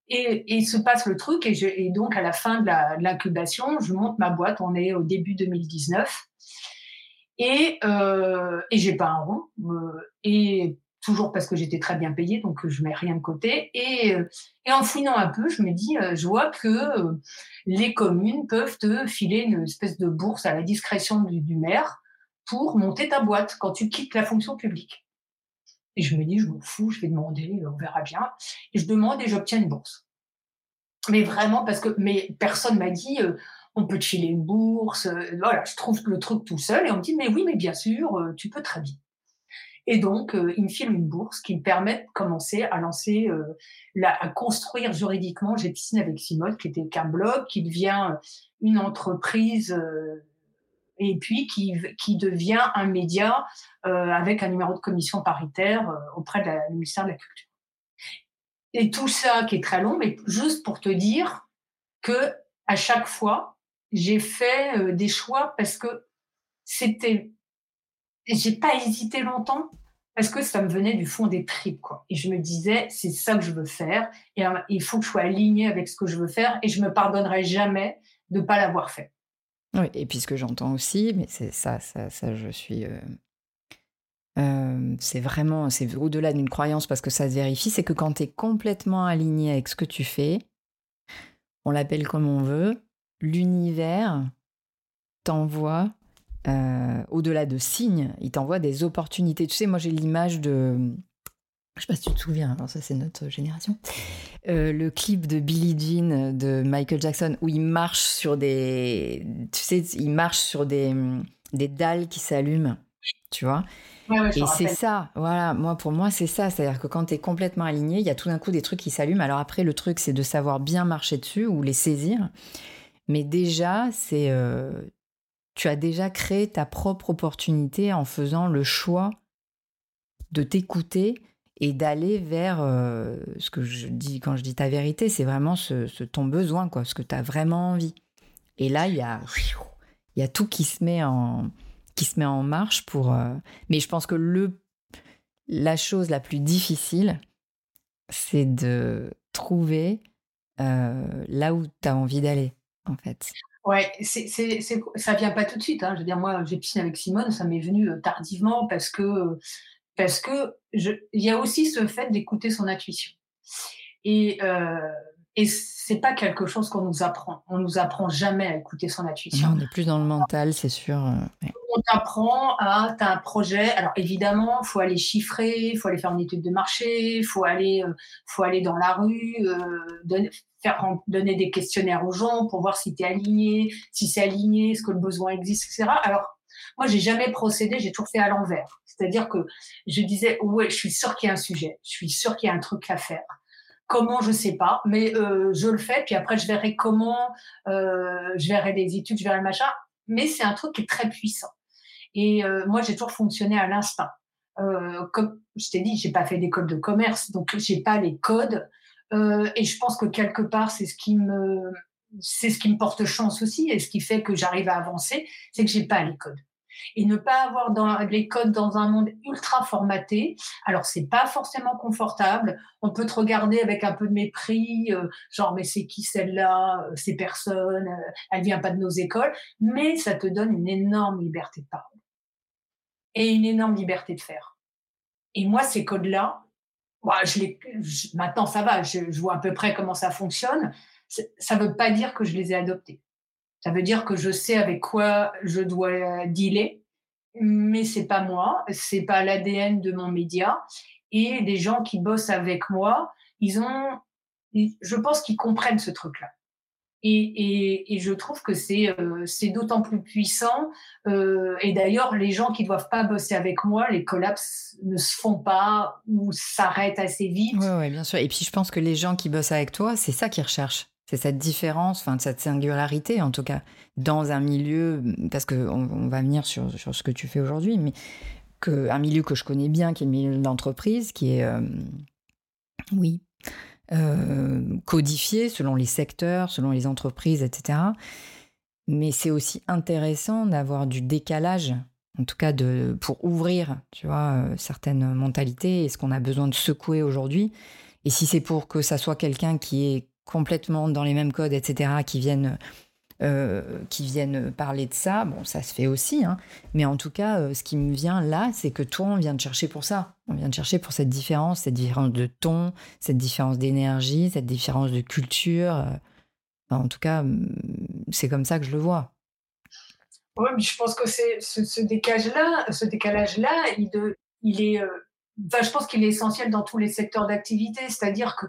et, et, se passe le truc. Et, je, et, donc, à la fin de l'incubation, je monte ma boîte. On est au début 2019. Et, euh, et j'ai pas un rond. et toujours parce que j'étais très bien payée, donc je mets rien de côté. Et, et en fouinant un peu, je me dis, je vois que les communes peuvent te filer une espèce de bourse à la discrétion du maire pour monter ta boîte quand tu quittes la fonction publique. Et je me dis, je m'en fous, je vais demander, on verra bien. Et je demande et j'obtiens une bourse. Mais vraiment, parce que mais personne m'a dit, euh, on peut te filer une bourse. Euh, voilà, je trouve le truc tout seul. Et on me dit, mais oui, mais bien sûr, euh, tu peux très bien. Et donc, il me file une bourse qui me permet de commencer à lancer, à construire juridiquement J'ai piscine avec Simone, qui était qu'un blog, qui devient une entreprise et puis qui, qui devient un média euh, avec un numéro de commission paritaire euh, auprès du ministère de la Culture. Et tout ça qui est très long, mais juste pour te dire que à chaque fois, j'ai fait euh, des choix parce que c'était, j'ai pas hésité longtemps parce que ça me venait du fond des tripes, quoi. Et je me disais, c'est ça que je veux faire, et il faut que je sois alignée avec ce que je veux faire, et je me pardonnerai jamais de pas l'avoir fait. Oui, et puis ce que j'entends aussi, mais c'est ça, ça, ça, je suis. Euh, euh, c'est vraiment, c'est au-delà d'une croyance parce que ça se vérifie, c'est que quand tu es complètement aligné avec ce que tu fais, on l'appelle comme on veut, l'univers t'envoie, euh, au-delà de signes, il t'envoie des opportunités. Tu sais, moi j'ai l'image de je sais pas si tu te souviens, alors ça c'est notre génération, euh, le clip de Billie Jean de Michael Jackson où il marche sur des, tu sais, il marche sur des, des dalles qui s'allument, tu vois? et c'est ça, voilà, moi pour moi c'est ça, c'est-à-dire que quand tu es complètement aligné, il y a tout d'un coup des trucs qui s'allument. Alors après le truc c'est de savoir bien marcher dessus ou les saisir, mais déjà c'est, euh, tu as déjà créé ta propre opportunité en faisant le choix de t'écouter et d'aller vers euh, ce que je dis quand je dis ta vérité, c'est vraiment ce, ton besoin, quoi, ce que tu as vraiment envie. Et là, il y a, y a tout qui se met en, qui se met en marche pour. Euh, mais je pense que le, la chose la plus difficile, c'est de trouver là où tu as envie d'aller, en fait. Ouais, c'est, c'est, ça vient pas tout de suite. Hein. Je veux dire, moi, j'ai piscine avec Simone, ça m'est venu tardivement parce que parce que il y a aussi ce fait d'écouter son intuition. Et et c'est pas quelque chose qu'on nous apprend. On nous apprend jamais à écouter son intuition. on est plus dans le mental, c'est sûr. Euh, on t'apprend à, as un projet. Alors évidemment, il faut aller chiffrer, il faut aller faire une étude de marché, faut aller, euh, faut aller dans la rue, euh, faire donner des questionnaires aux gens pour voir si tu es aligné, si c'est aligné, est-ce que le besoin existe, etc. Alors moi, j'ai jamais procédé, j'ai toujours fait à l'envers. C'est-à-dire que je disais, ouais, je suis sûr qu'il y a un sujet, je suis sûr qu'il y a un truc à faire. Comment, je sais pas, mais euh, je le fais, puis après, je verrai comment, euh, je verrai des études, je verrai le machin. Mais c'est un truc qui est très puissant. Et euh, moi, j'ai toujours fonctionné à l'instinct. comme je t'ai dit, j'ai pas fait d'école de commerce, donc j'ai pas les codes. et je pense que quelque part, c'est ce qui me, c'est ce qui me porte chance aussi, et ce qui fait que j'arrive à avancer, c'est que j'ai pas les codes et ne pas avoir les codes dans un monde ultra formaté. Alors c'est pas forcément confortable. On peut te regarder avec un peu de mépris, euh, genre mais c'est qui celle-là, euh, ces personnes, euh, elle vient pas de nos écoles, mais ça te donne une énorme liberté de parole et une énorme liberté de faire. Et moi ces codes-là, bah, maintenant ça va, je vois à peu près comment ça fonctionne. Ça ne veut pas dire que je les ai adoptés. Ça veut dire que je sais avec quoi je dois dealer, mais c'est pas moi, c'est pas l'ADN de mon média. Et les gens qui bossent avec moi, ils ont, je pense qu'ils comprennent ce truc-là. Et, je trouve que c'est euh, d'autant plus puissant. Euh, et d'ailleurs, les gens qui doivent pas bosser avec moi, les collapses ne se font pas ou s'arrêtent assez vite. Oui, ouais, bien sûr. Et puis je pense que les gens qui bossent avec toi, c'est ça qu'ils recherchent. C'est cette différence, enfin cette singularité en tout cas, dans un milieu, parce qu'on on va venir sur, sur, ce que tu fais aujourd'hui, mais que, un milieu que je connais bien, qui est le milieu de l'entreprise, qui est, euh, oui, euh, codifié selon les secteurs, selon les entreprises, etc. Mais c'est aussi intéressant d'avoir du décalage, en tout cas de, pour ouvrir, tu vois, euh, certaines mentalités et ce qu'on a besoin de secouer aujourd'hui. Et si c'est pour que ça soit quelqu'un qui est complètement dans les mêmes codes, etc., qui viennent qui viennent parler de ça. Bon, ça se fait aussi, hein. mais en tout cas, ce qui me vient là, c'est que toi, on vient de chercher pour ça. On vient de chercher pour cette différence, cette différence de ton, cette différence d'énergie, cette différence de culture. en tout cas, c'est comme ça que je le vois. Oui, mais je pense que c'est ce, décalage-là, ce décalage-là, il est, je pense qu'il est essentiel dans tous les secteurs d'activité. C'est-à-dire que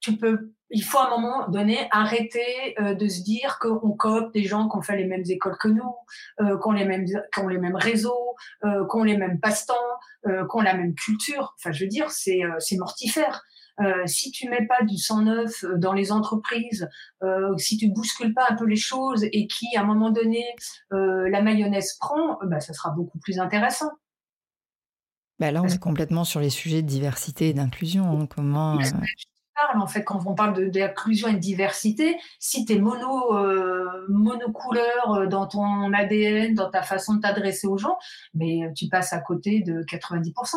tu peux, il faut à un moment donné arrêter euh, de se dire qu'on coopte des gens qui ont fait les mêmes écoles que nous, euh, qui, ont les mêmes, qui ont les mêmes réseaux, euh, qui ont les mêmes passe-temps, euh, qui ont la même culture. Enfin, je veux dire, c'est euh, mortifère. Euh, si tu mets pas du sang neuf dans les entreprises, si tu bouscules pas un peu les choses et qui, à un moment donné, la mayonnaise prend, bah, ça sera beaucoup plus intéressant. Bah là, on est complètement sur les sujets de diversité et d'inclusion. Hein, comment en fait, quand on parle d'inclusion et de diversité, si tu es mono, euh, monocouleur euh, dans ton ADN, dans ta façon de t'adresser aux gens, mais tu passes à côté de 90%.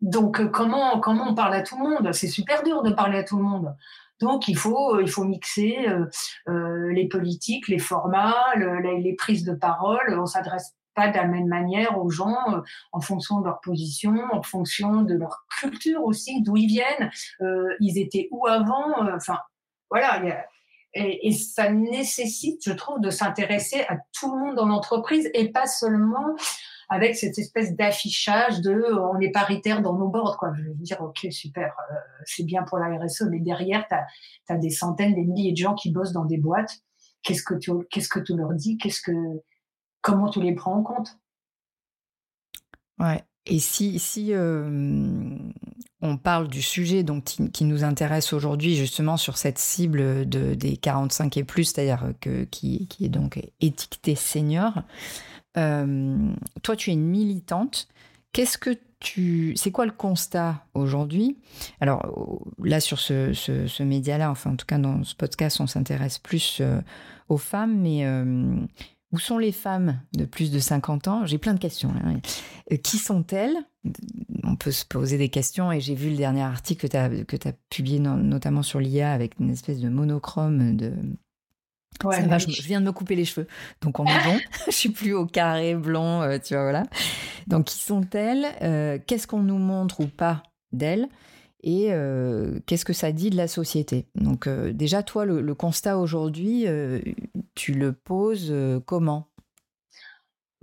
Donc, euh, comment, comment on parle à tout le monde? C'est super dur de parler à tout le monde. Donc, il faut, il faut mixer les politiques, les formats, les prises de parole. On s'adresse pas de la même manière aux gens euh, en fonction de leur position, en fonction de leur culture aussi, d'où ils viennent, euh, ils étaient où avant. Euh, enfin, voilà. et, ça nécessite, je trouve, de s'intéresser à tout le monde dans l'entreprise et pas seulement avec cette espèce d'affichage de on est paritaire dans nos boards. Quoi. Je veux dire, ok, super, c'est bien pour la RSE, mais derrière, tu as, des centaines, des milliers de gens qui bossent dans des boîtes. Qu'est-ce que tu, qu'est-ce que tu leur dis? Qu'est-ce que comment tu les prends en compte? Ouais. Et si, si on parle du sujet donc, qui, nous intéresse aujourd'hui, justement sur cette cible de, des 45 et plus, c'est-à-dire que, qui, qui, est donc étiquetée senior, toi, tu es une militante. Qu'est-ce que tu. C'est quoi le constat aujourd'hui? Alors, là, sur ce, ce, média-là, enfin, en tout cas, dans ce podcast, on s'intéresse plus aux femmes, mais où sont les femmes de plus de 50 ans? J'ai plein de questions. Euh, qui sont-elles? On peut se poser des questions et j'ai vu le dernier article que tu as, publié notamment sur l'IA avec une espèce de monochrome de... Ouais, je, viens de me couper les cheveux, donc on est bon. [laughs] je suis plus au carré blond, euh, tu vois, voilà. Donc, qui sont-elles? Euh, Qu'est-ce qu'on nous montre ou pas d'elles? Et euh, qu'est-ce que ça dit de la société? Donc euh, déjà, toi, le, constat aujourd'hui, euh, tu le poses comment?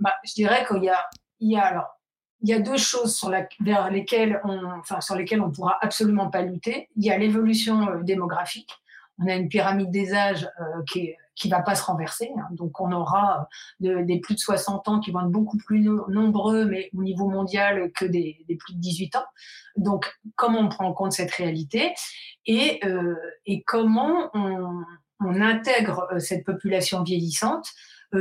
Bah, Je dirais qu'il y a, il y a, alors, il y a deux choses sur vers lesquelles on, enfin, sur lesquelles on pourra absolument pas lutter. Il y a l'évolution démographique. On a une pyramide des âges qui est qui va pas se renverser. Hein. Donc, on aura des plus de 60 ans qui vont être beaucoup plus nombreux, mais au niveau mondial, que des, des, plus de 18 ans. Donc, comment on prend en compte cette réalité et, euh, et comment on, on intègre euh, cette population vieillissante euh,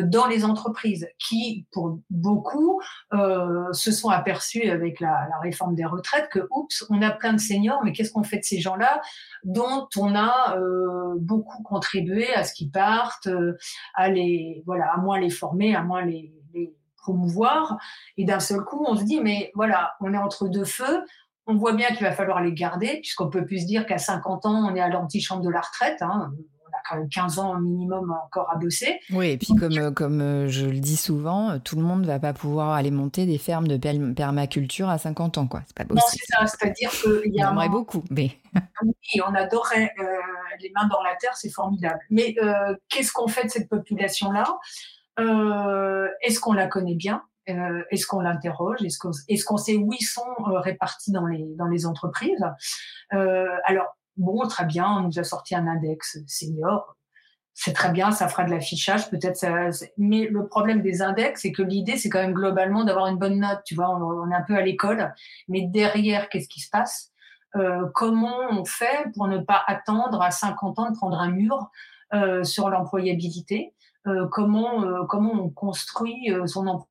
dans les entreprises qui, pour beaucoup, euh, se sont aperçus avec la, la, réforme des retraites que, oups, on a plein de seniors, mais qu'est-ce qu'on fait de ces gens-là dont on a euh, beaucoup contribué à ce qu'ils partent, euh, à les, voilà, à moins les former, à moins les, les promouvoir. Et d'un seul coup, on se dit, mais voilà, on est entre deux feux. On voit bien qu'il va falloir les garder, puisqu'on peut plus se dire qu'à 50 ans, on est à l'antichambre de la retraite. Hein quand même 15 ans minimum encore à bosser. Oui, et puis comme, euh, comme euh, je le dis souvent, euh, tout le monde ne va pas pouvoir aller monter des fermes de permaculture à 50 ans. quoi. C'est pas possible. Non, c'est ça. C'est-à-dire qu'il y a. On aimerait beaucoup, mais. [laughs] oui, on adorait les mains dans la terre, c'est formidable. Mais qu'est-ce qu'on fait de cette population-là? Est-ce qu'on la connaît bien? Est-ce qu'on l'interroge? Est-ce qu'on sait où ils sont répartis dans les, dans les entreprises? Alors, bon, très bien, on nous a sorti un index senior. C'est très bien, ça fera de l'affichage, peut-être ça. Mais le problème des index, c'est que l'idée, c'est quand même globalement d'avoir une bonne note. Tu vois, on, est un peu à l'école, mais derrière, qu'est-ce qui se passe? Euh, Comment on fait pour ne pas attendre à 50 ans de prendre un mur euh, sur l'employabilité? Euh, Comment comment on construit son emploi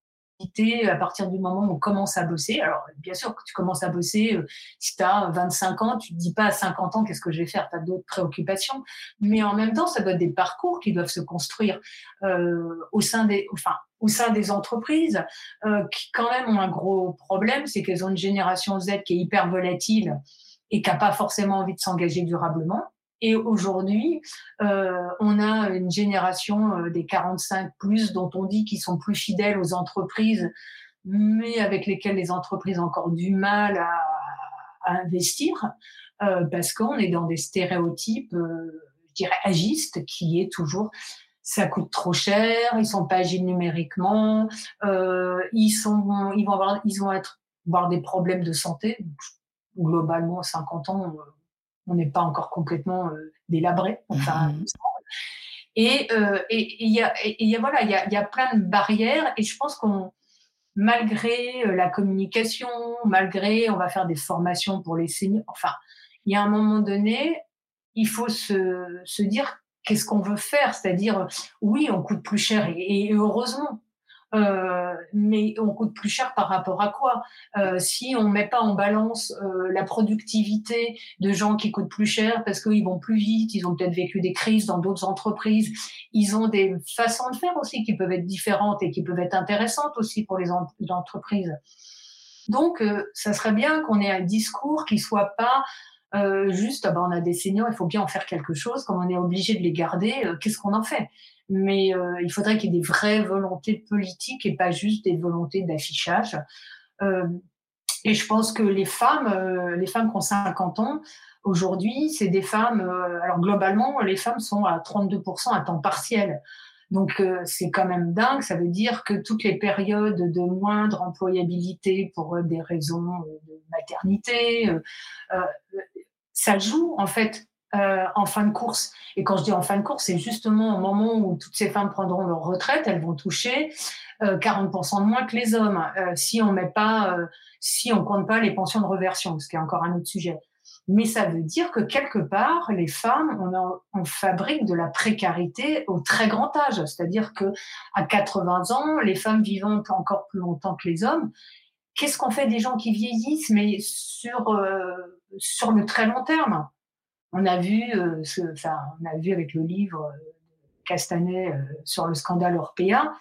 à partir du moment où on commence à bosser. Alors, bien sûr, que tu commences à bosser, euh, si tu as 25 ans, tu te dis pas à 50 ans qu'est-ce que je vais faire, tu as d'autres préoccupations. Mais en même temps, ça doit être des parcours qui doivent se construire euh, au, sein des, enfin, au sein des entreprises, euh, qui quand même ont un gros problème, c'est qu'elles ont une génération Z qui est hyper volatile et qui n'a pas forcément envie de s'engager durablement Et aujourd'hui, on a une génération des 45 plus dont on dit qu'ils sont plus fidèles aux entreprises, mais avec lesquelles les entreprises ont encore du mal à, investir, parce qu'on est dans des stéréotypes, je dirais, agistes, qui est toujours ça coûte trop cher, ils sont pas agiles numériquement, euh, ils sont, ils vont avoir, ils vont être, avoir des problèmes de santé. globalement, à 50 ans, euh, on n'est pas encore complètement euh, délabré. Enfin, mmh. et il y a, il y a voilà, il y a, y a plein de barrières et je pense qu'on malgré la communication, malgré on va faire des formations pour les seniors, enfin, il y a un moment donné, il faut se, se dire qu'est-ce qu'on veut faire C'est-à-dire, oui, on coûte plus cher et, heureusement. Euh, mais on coûte plus cher par rapport à quoi? Euh, Si on met pas en balance euh, la productivité de gens qui coûtent plus cher parce qu'ils vont plus vite, ils ont peut-être vécu des crises dans d'autres entreprises, ils ont des façons de faire aussi qui peuvent être différentes et qui peuvent être intéressantes aussi pour les, entreprises. Donc, ça serait bien qu'on ait un discours qui soit pas euh, juste, bah, on a des seniors, il faut bien en faire quelque chose. Comme on est obligé de les garder, euh, qu'est-ce qu'on en fait? Mais euh, il faudrait qu'il y ait des vraies volontés politiques et pas juste des volontés d'affichage. et je pense que les femmes, les femmes qui ont 50 ans, aujourd'hui, c'est des femmes. alors globalement, les femmes sont à 32% à temps partiel. Donc c'est quand même dingue. Ça veut dire que toutes les périodes de moindre employabilité pour des raisons de maternité, ça joue en fait euh, en fin de course. Et quand je dis en fin de course, c'est justement au moment où toutes ces femmes prendront leur retraite, elles vont toucher 40% euh, de moins que les hommes. Euh, si on met pas, si on compte pas les pensions de reversion, ce qui est encore un autre sujet. Mais ça veut dire que quelque part, les femmes, on, on fabrique de la précarité au très grand âge. C'est-à-dire que à 80 ans, les femmes vivant encore plus longtemps que les hommes, qu'est-ce qu'on fait des gens qui vieillissent, mais sur, euh, sur le très long terme? On a vu, euh, ce, on a vu avec le livre Castanet euh, sur le scandale européen,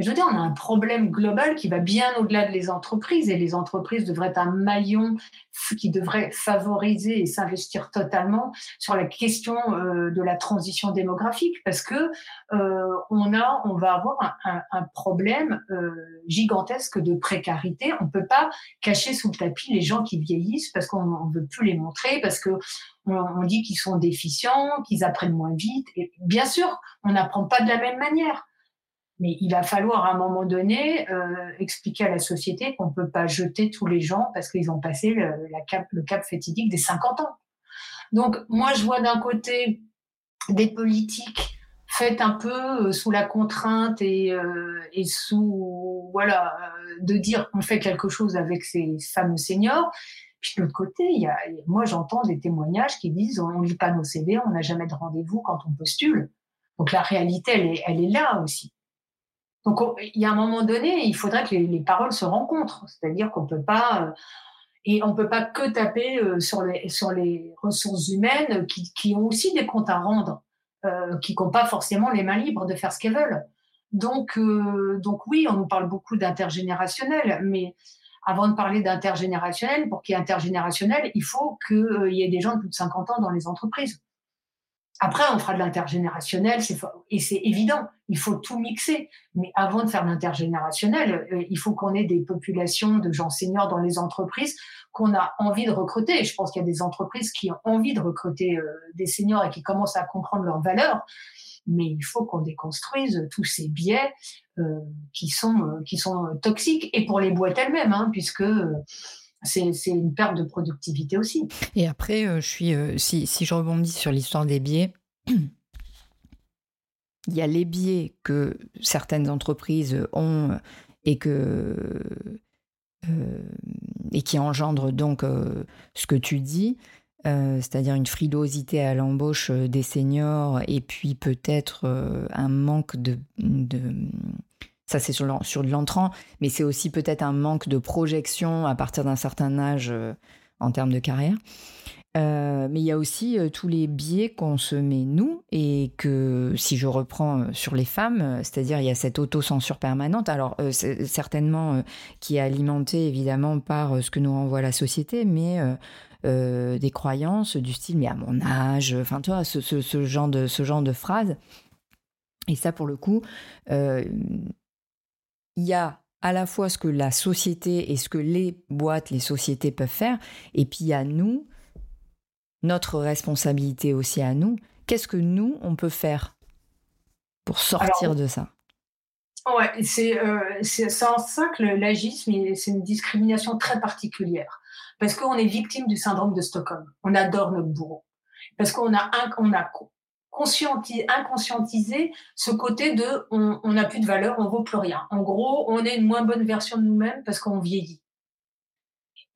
je veux dire, on a un problème global qui va bien au-delà de les entreprises et les entreprises devraient être un maillon qui devrait favoriser et s'investir totalement sur la question euh, de la transition démographique parce que euh, on a, on va avoir un, un, problème euh, gigantesque de précarité. On peut pas cacher sous le tapis les gens qui vieillissent parce qu'on ne veut plus les montrer parce que on dit qu'ils sont déficients, qu'ils apprennent moins vite. Et bien sûr, on n'apprend pas de la même manière. Mais il va falloir à un moment donné euh, expliquer à la société qu'on ne peut pas jeter tous les gens parce qu'ils ont passé le, cap, le cap fétidique des 50 ans. Donc moi, je vois d'un côté des politiques faites un peu euh, sous la contrainte et, euh, et sous voilà de dire on fait quelque chose avec ces fameux seniors. Puis de l'autre côté, il y a, moi j'entends des témoignages qui disent on lit pas nos CV, on n'a jamais de rendez-vous quand on postule. Donc la réalité, elle est, elle est là aussi. Donc, il y a un moment donné, il faudrait que les, paroles se rencontrent. C'est-à-dire qu'on peut pas, euh, et on peut pas que taper euh, sur les, sur les ressources humaines qui, qui ont aussi des comptes à rendre, euh, qui n'ont pas forcément les mains libres de faire ce qu'elles veulent. Donc, donc oui, on nous parle beaucoup d'intergénérationnel, mais avant de parler d'intergénérationnel, pour qu'il y ait intergénérationnel, il faut qu'il y ait des gens de plus de 50 ans dans les entreprises. Après, on fera de l'intergénérationnel, et c'est évident, il faut tout mixer. Mais avant de faire l'intergénérationnel, euh, il faut qu'on ait des populations de gens seniors dans les entreprises qu'on a envie de recruter. Je pense qu'il y a des entreprises qui ont envie de recruter euh, des seniors et qui commencent à comprendre leurs valeurs. Mais il faut qu'on déconstruise tous ces biais euh, qui sont qui sont toxiques et pour les boîtes elles-mêmes, hein, puisque c'est une perte de productivité aussi. Et après, je suis, si, si, je rebondis sur l'histoire des biais, [clears throat] il y a les biais que certaines entreprises ont et que euh, et qui engendrent donc ce que tu dis, c'est-à-dire une frilosité à l'embauche des seniors et puis peut-être un manque de, de ça, c'est sur, sur l'entrant, mais c'est aussi peut-être un manque de projection à partir d'un certain âge euh, en termes de carrière. Euh, mais il y a aussi euh, tous les biais qu'on se met nous et que si je reprends sur les femmes, c'est-à-dire il y a cette autocensure permanente, alors certainement qui est alimentée évidemment par ce que nous renvoie la société, mais des croyances du style mais à mon âge, enfin tu vois, ce, genre de, phrases. Et ça, pour le coup, il y a à la fois ce que la société et ce que les boîtes, les sociétés peuvent faire, et puis a nous, notre responsabilité aussi à nous. Qu'est-ce que nous, on peut faire pour sortir de ça? Ouais, c'est euh, en ça que l'agisme, c'est une discrimination très particulière. Parce qu'on est victime du syndrome de Stockholm. On adore notre bourreau. Parce qu'on a, un, on a inconscientisé ce côté de on n'a plus de valeur, on vaut plus rien. En gros, on est une moins bonne version de nous-mêmes parce qu'on vieillit.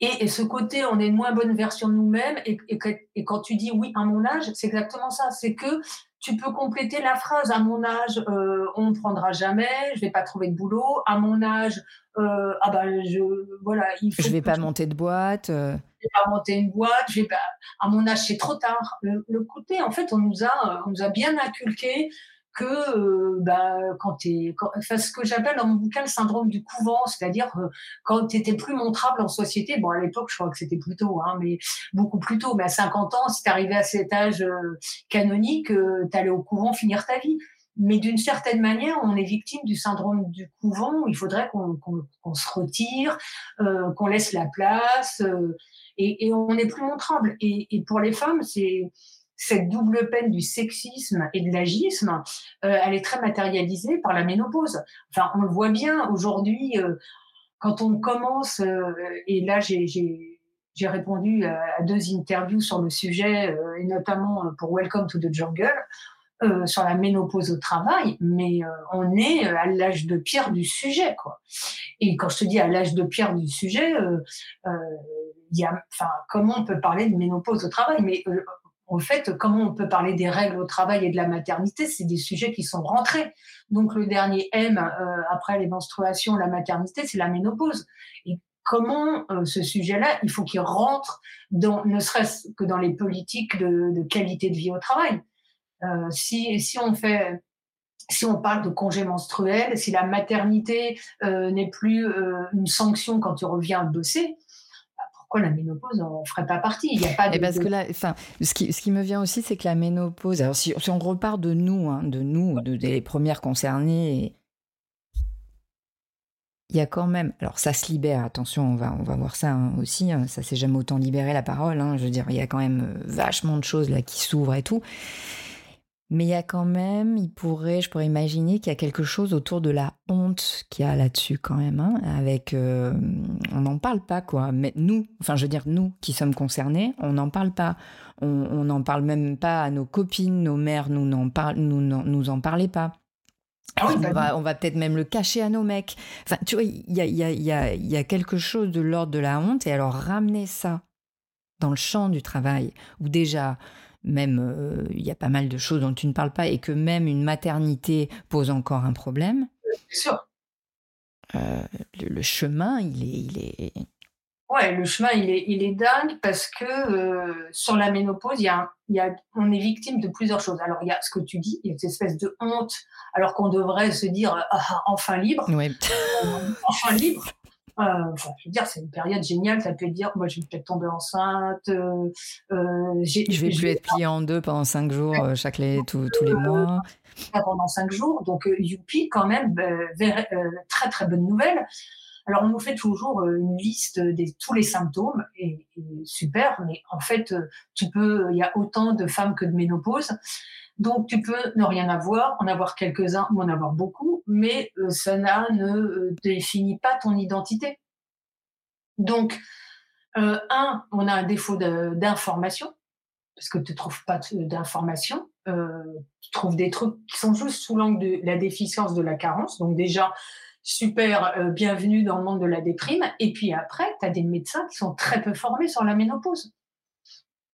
Et, ce côté, on est une moins bonne version de nous-mêmes. Et, et, quand tu dis oui à mon âge, c'est exactement ça. C'est que tu peux compléter la phrase à mon âge, euh, on ne prendra jamais, je vais pas trouver de boulot. À mon âge, euh, ah ben je voilà, il faut je vais pas monter de boîte. Euh. Je vais pas monter une boîte. Je vais pas. À mon âge, c'est trop tard. Le, le, côté, en fait, on nous a, on nous a bien inculqué que euh, bah, quand tu enfin, ce que j'appelle dans mon bouquin le syndrome du couvent, c'est-à-dire euh, quand tu étais plus montrable en société, bon à l'époque je crois que c'était plus tôt, hein, mais beaucoup plus tôt, mais à 50 ans, si tu arrivais à cet âge euh, canonique, tu allais au couvent finir ta vie. Mais d'une certaine manière, on est victime du syndrome du couvent. Il faudrait qu'on se retire, qu'on laisse la place, et, et, on n'est plus montrable. Et, et pour les femmes, c'est cette double peine du sexisme et de l'agisme, euh, elle est très matérialisée par la ménopause. Enfin, on le voit bien aujourd'hui, euh, quand on commence, euh, et là j'ai répondu à, deux interviews sur le sujet, et notamment pour Welcome to the Jungle, sur la ménopause au travail, mais on est à l'âge de pierre du sujet, quoi. Et quand je te dis à l'âge de pierre du sujet, il y a, comment on peut parler de ménopause au travail Mais en fait, comment on peut parler des règles au travail et de la maternité C'est des sujets qui sont rentrés. Donc le dernier M euh, après les menstruations, la maternité, c'est la ménopause. Et comment euh, ce sujet-là, il faut qu'il rentre dans, ne serait-ce que dans les politiques de, qualité de vie au travail. Euh, si, si on fait si on parle de congé menstruel, si la maternité n'est plus une sanction quand tu reviens bosser, la ménopause on ferait pas partie? Il y a pas de, parce que là, enfin, ce qui, ce qui me vient aussi, c'est que la ménopause. Alors, si, on repart de nous, hein, de nous, de, des premières concernées, il y a quand même. Alors, ça se libère. Attention, on va, on va voir ça hein, aussi. Hein, ça s'est jamais autant libéré la parole. je veux dire, il y a quand même euh, vachement de choses là qui s'ouvrent et tout. Mais il y a quand même, il pourrait, je pourrais imaginer qu'il y a quelque chose autour de la honte qu'il y a là-dessus quand même. Hein, avec, euh, on n'en parle pas quoi. Mais nous, enfin, je veux dire nous qui sommes concernés, on n'en parle pas. On n'en parle même pas à nos copines, nos mères, nous n'en parlent, nous, nous en parlaient pas. Ah on, va, on va peut-être même le cacher à nos mecs. Enfin, tu vois, il y a, y, a, y, a, y a quelque chose de l'ordre de la honte. Et alors, ramener ça dans le champ du travail, où déjà, même euh, il y a pas mal de choses dont tu ne parles pas et que même une maternité pose encore un problème. Bien sûr. Euh, le, chemin, il est, il est. Ouais, le chemin, il est, il est dingue parce que euh, sur la ménopause, y, a, y a, on est victime de plusieurs choses. Alors, il y a ce que tu dis, il y a cette espèce de honte, alors qu'on devrait se dire ah, ah enfin libre. Oui. enfin libre. Euh, je veux dire, c'est une période géniale. Ça peut dire, moi, je vais peut-être tomber enceinte. Euh, euh je vais plus être pliée en deux pendant cinq jours, euh, chaque les, tous, tous les mois. Pendant cinq jours. Donc, youpi, quand même, très, très bonne nouvelle. Alors, on nous fait toujours une liste de tous les symptômes, et, et, super, mais en fait, tu peux, il y a autant de femmes que de ménopause. Donc, tu peux ne rien avoir, en avoir quelques-uns ou en avoir beaucoup, mais euh, ça ne euh, définit pas ton identité. Donc, euh, un, on a un défaut d'information, parce que tu ne trouves pas d'information. tu trouves des trucs qui sont juste sous l'angle de la déficience de la carence. Donc, déjà, super, bienvenue dans le monde de la déprime. Et puis après, tu as des médecins qui sont très peu formés sur la ménopause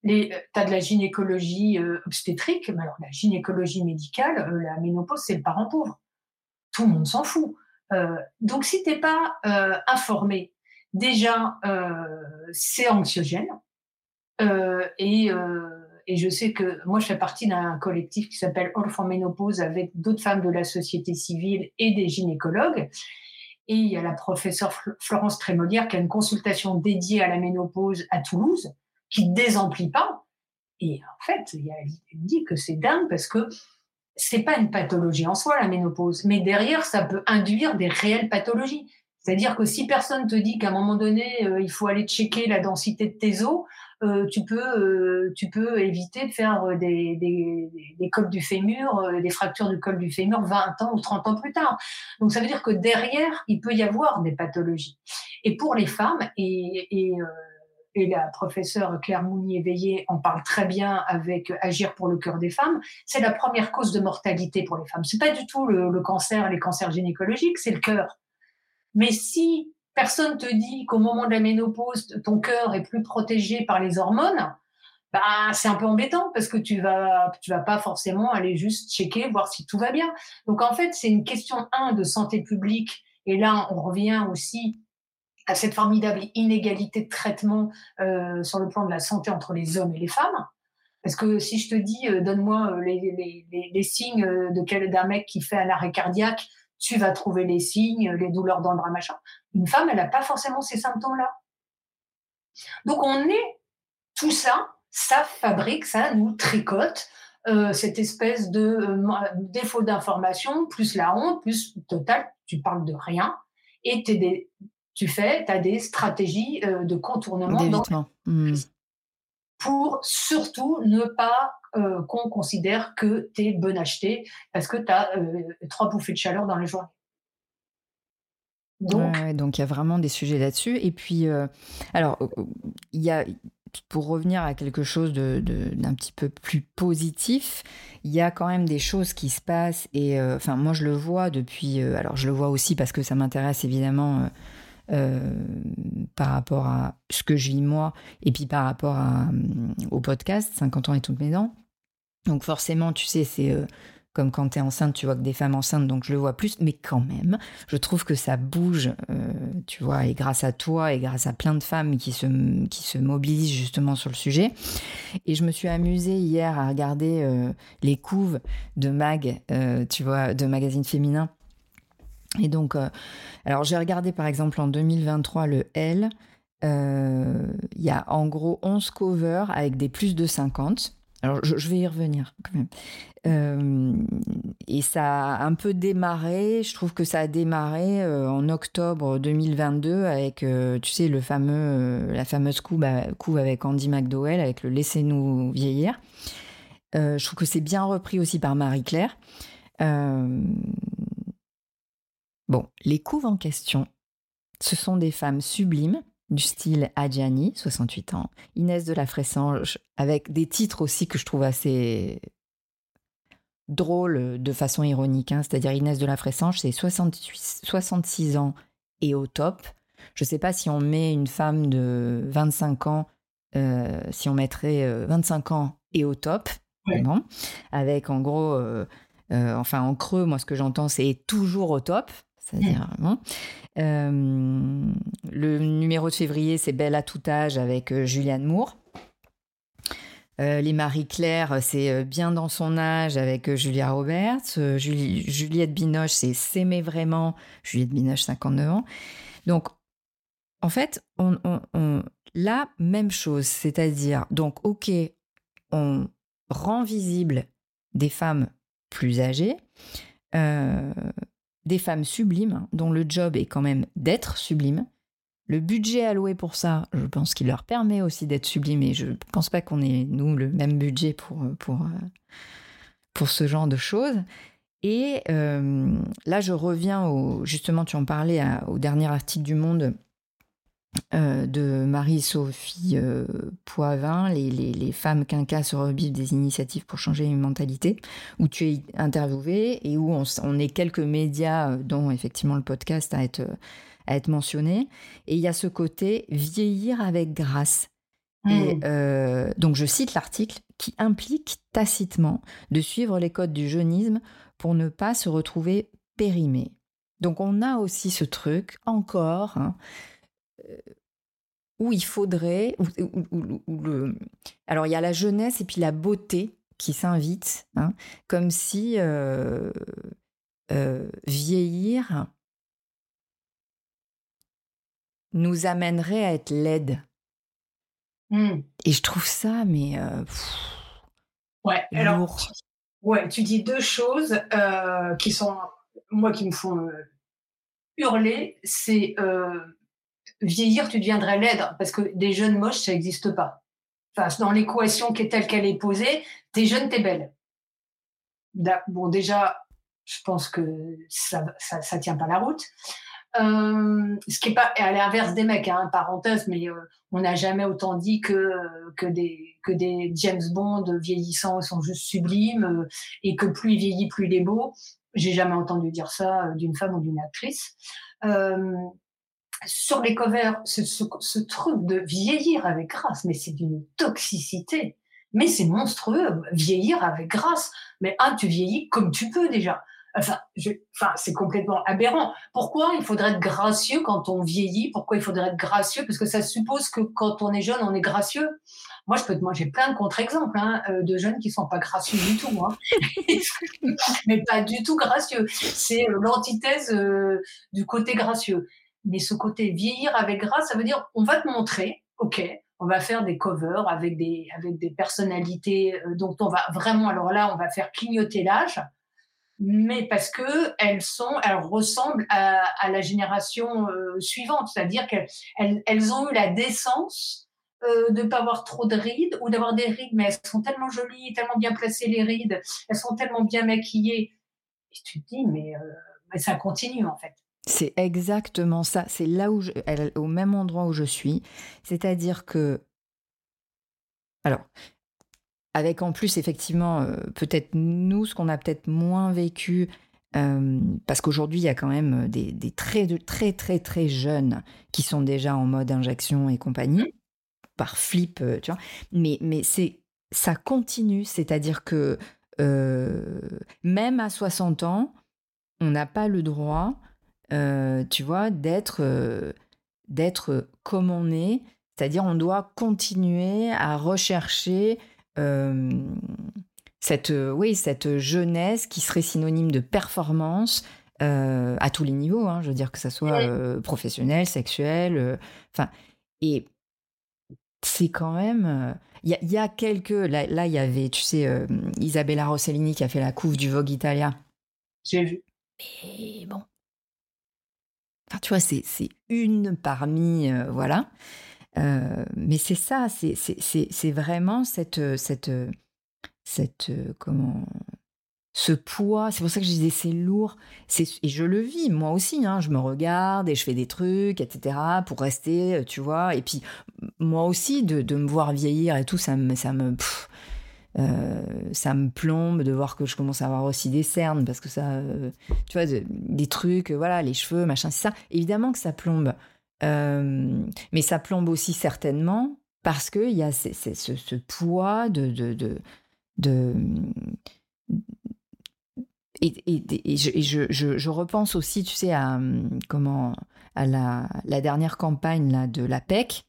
tu as de la gynécologie euh, obstétrique, mais alors la gynécologie médicale, euh, la ménopause, c'est le parent pauvre. Tout le monde s'en fout. Euh, donc, si tu n'es pas informé, déjà, c'est anxiogène. Et, et, je sais que moi, je fais partie d'un collectif qui s'appelle for Ménopause avec d'autres femmes de la société civile et des gynécologues. Et il y a la professeure Florence Trémolière qui a une consultation dédiée à la ménopause à Toulouse qui désemplit pas. Et en fait, il, dit que c'est dingue parce que c'est pas une pathologie en soi la ménopause, mais derrière ça peut induire des réelles pathologies. C'est-à-dire que si personne te dit qu'à un moment donné euh, il faut aller checker la densité de tes os, euh, tu peux euh, tu peux éviter de faire des des, des cols du fémur, des fractures du col du fémur 20 ans ou 30 ans plus tard. Donc ça veut dire que derrière il peut y avoir des pathologies. Et pour les femmes et, et et la professeure Claire Mounier-Veillé en parle très bien avec Agir pour le cœur des femmes, c'est la première cause de mortalité pour les femmes. C'est pas du tout le, cancer, les cancers gynécologiques, c'est le cœur. Mais si personne te dit qu'au moment de la ménopause, ton cœur est plus protégé par les hormones, bah, c'est un peu embêtant parce que tu vas, tu vas pas forcément aller juste checker, voir si tout va bien. Donc, en fait, c'est une question, un, de santé publique. Et là, on revient aussi cette formidable inégalité de traitement euh, sur le plan de la santé entre les hommes et les femmes. Parce que si je te dis, euh, donne-moi euh, les, signes de d'un mec qui fait un arrêt cardiaque, tu vas trouver les signes, les douleurs dans le bras, machin. Une femme, elle n'a pas forcément ces symptômes-là. Donc on est tout ça, ça fabrique, ça nous tricote cette espèce de défaut d'information, plus la honte, plus total, tu parles de rien, et tu es, tu fais, tu as des stratégies euh, de contournement mmh. pour surtout ne pas euh, qu'on considère que tu es bon acheté parce que tu as euh, trois bouffées de chaleur dans la journée. Donc, donc il y a vraiment des sujets là-dessus. Et puis, alors, il y a, pour revenir à quelque chose d'un de, petit peu plus positif, il y a quand même des choses qui se passent. Et enfin, moi, je le vois depuis. alors, je le vois aussi parce que ça m'intéresse évidemment euh, par rapport à ce que je vis moi et puis par rapport euh, au podcast 50 ans et toutes mes dents. Donc forcément, tu sais, c'est euh, comme quand tu es enceinte, tu vois que des femmes enceintes, donc je le vois plus, mais quand même, je trouve que ça bouge, tu vois, et grâce à toi et grâce à plein de femmes qui se, qui se mobilisent justement sur le sujet. Et je me suis amusée hier à regarder les couves de mag, tu vois, de magazines féminins et donc, euh, alors j'ai regardé par exemple en 2023 le L. Euh, il y a en gros 11 covers avec des plus de 50. Alors je, vais y revenir quand même. Euh, et ça a un peu démarré, je trouve que ça a démarré en octobre 2022 avec, tu sais, le fameux, la fameuse couve, couve avec Andy McDowell, avec le Laissez-nous vieillir. je trouve que c'est bien repris aussi par Marie-Claire. Bon, les couves en question, ce sont des femmes sublimes du style Adjani, 68 ans, Inès de la Fressange, avec des titres aussi que je trouve assez drôles de façon ironique. Hein. C'est-à-dire Inès de la Fressange, c'est 66 ans et au top. Je ne sais pas si on met une femme de 25 ans, euh, si on mettrait 25 euh, ans et au top, avec en gros, euh, enfin en creux, moi ce que j'entends c'est toujours au top c'est-à-dire euh, le numéro de février, c'est Belle à tout âge avec euh, Julianne Moore. Euh, les Marie-Claire, c'est Bien dans son âge avec Julia Roberts. Juliette Binoche, c'est S'aimer vraiment, Juliette Binoche, 59 ans. Donc, en fait, on, la même chose, c'est-à-dire, donc, ok, on rend visible des femmes plus âgées, des femmes sublimes, hein, dont le job est quand même d'être sublime. Le budget alloué pour ça, je pense qu'il leur permet aussi d'être sublime et je ne pense pas qu'on ait, nous, le même budget pour, pour, euh, pour ce genre de choses. Et euh, là, je reviens au, justement, tu en parlais au dernier article du Monde euh, de Marie-Sophie euh, Poivin, les, les, femmes quinquas se rebivent des initiatives pour changer une mentalité, où tu es interviewé et où on, est quelques médias, euh, dont effectivement le podcast à être, à être mentionné. Et il y a ce côté vieillir avec grâce. Et mmh. donc je cite l'article qui implique tacitement de suivre les codes du jeunisme pour ne pas se retrouver périmé. Donc on a aussi ce truc encore. Hein, où il faudrait, le... alors il y a la jeunesse et puis la beauté qui s'invitent, hein, comme si euh, euh, vieillir nous amènerait à être laide. Mmh. Et je trouve ça, mais. ouais, alors. Ouais, tu dis deux choses qui sont, moi, qui me font hurler. C'est vieillir, tu deviendrais laide, parce que des jeunes moches, ça n'existe pas. Enfin, dans l'équation qui est telle qu'elle est posée, t'es jeune, t'es belle. Bon, déjà, je pense que ça, ça, tient pas la route. Euh, ce qui est pas à l'inverse des mecs, hein, parenthèse, mais euh, on n'a jamais autant dit que que des que des James Bond vieillissants sont juste sublimes euh, et que plus il vieillit, plus il est beau. J'ai jamais entendu dire ça d'une femme ou d'une actrice sur les covers, ce, truc de vieillir avec grâce, mais c'est d'une toxicité. Mais c'est monstrueux, vieillir avec grâce. Mais un, tu vieillis comme tu peux déjà. Enfin, c'est complètement aberrant. Pourquoi il faudrait être gracieux quand on vieillit? Pourquoi il faudrait être gracieux? Parce que ça suppose que quand on est jeune, on est gracieux. Moi, je peux te, j'ai plein de contre-exemples hein, euh, de jeunes qui sont pas gracieux du tout, hein. [laughs] mais pas du tout gracieux. C'est euh, l'antithèse euh, du côté gracieux. Mais ce côté vieillir avec grâce, ça veut dire on va te montrer, ok, on va faire des covers avec des, avec des personnalités euh, dont on va vraiment, alors là, on va faire clignoter l'âge, mais parce que elles sont, elles ressemblent à, la génération euh, suivante, c'est-à-dire qu'elles elles, ont eu la décence euh, de ne pas avoir trop de rides ou d'avoir des rides, mais elles sont tellement jolies, tellement bien placées les rides, elles sont tellement bien maquillées. Et tu te dis, mais, mais ça continue en fait. C'est exactement ça. C'est là où je, au même endroit où je suis. C'est-à-dire que, alors, avec en plus effectivement euh, peut-être nous ce qu'on a peut-être moins vécu euh, parce qu'aujourd'hui il y a quand même des, très très très très jeunes qui sont déjà en mode injection et compagnie par flip euh, tu vois mais mais c'est ça continue c'est-à-dire que même à 60 ans on n'a pas le droit euh, tu vois, d'être euh, d'être comme on est, c'est-à-dire on doit continuer à rechercher euh, cette, oui, cette jeunesse qui serait synonyme de performance à tous les niveaux, hein, je veux dire que ça soit professionnel, sexuel, enfin, et c'est quand même. Il y, a quelques. Là, il y avait, tu sais, Isabella Rossellini qui a fait la couve du Vogue Italia. J'ai vu. Mais bon, tu vois, c'est une parmi, euh, voilà. Euh, mais c'est ça, c'est vraiment cette, cette, cette, comment, ce poids. C'est pour ça que je disais c'est lourd. Et je le vis moi aussi. Hein, je me regarde et je fais des trucs, etc. pour rester, tu vois. Et puis moi aussi de, de me voir vieillir et tout, ça me, ça me, euh, ça me plombe de voir que je commence à avoir aussi des cernes parce que ça, euh, tu vois, des trucs, voilà, les cheveux, machin, c'est ça. Évidemment que ça plombe, euh, mais ça plombe aussi certainement parce qu'il y a ce, poids de, de, de, et, je, je, je, repense aussi, tu sais, à comment à la, la dernière campagne là, de la PEC.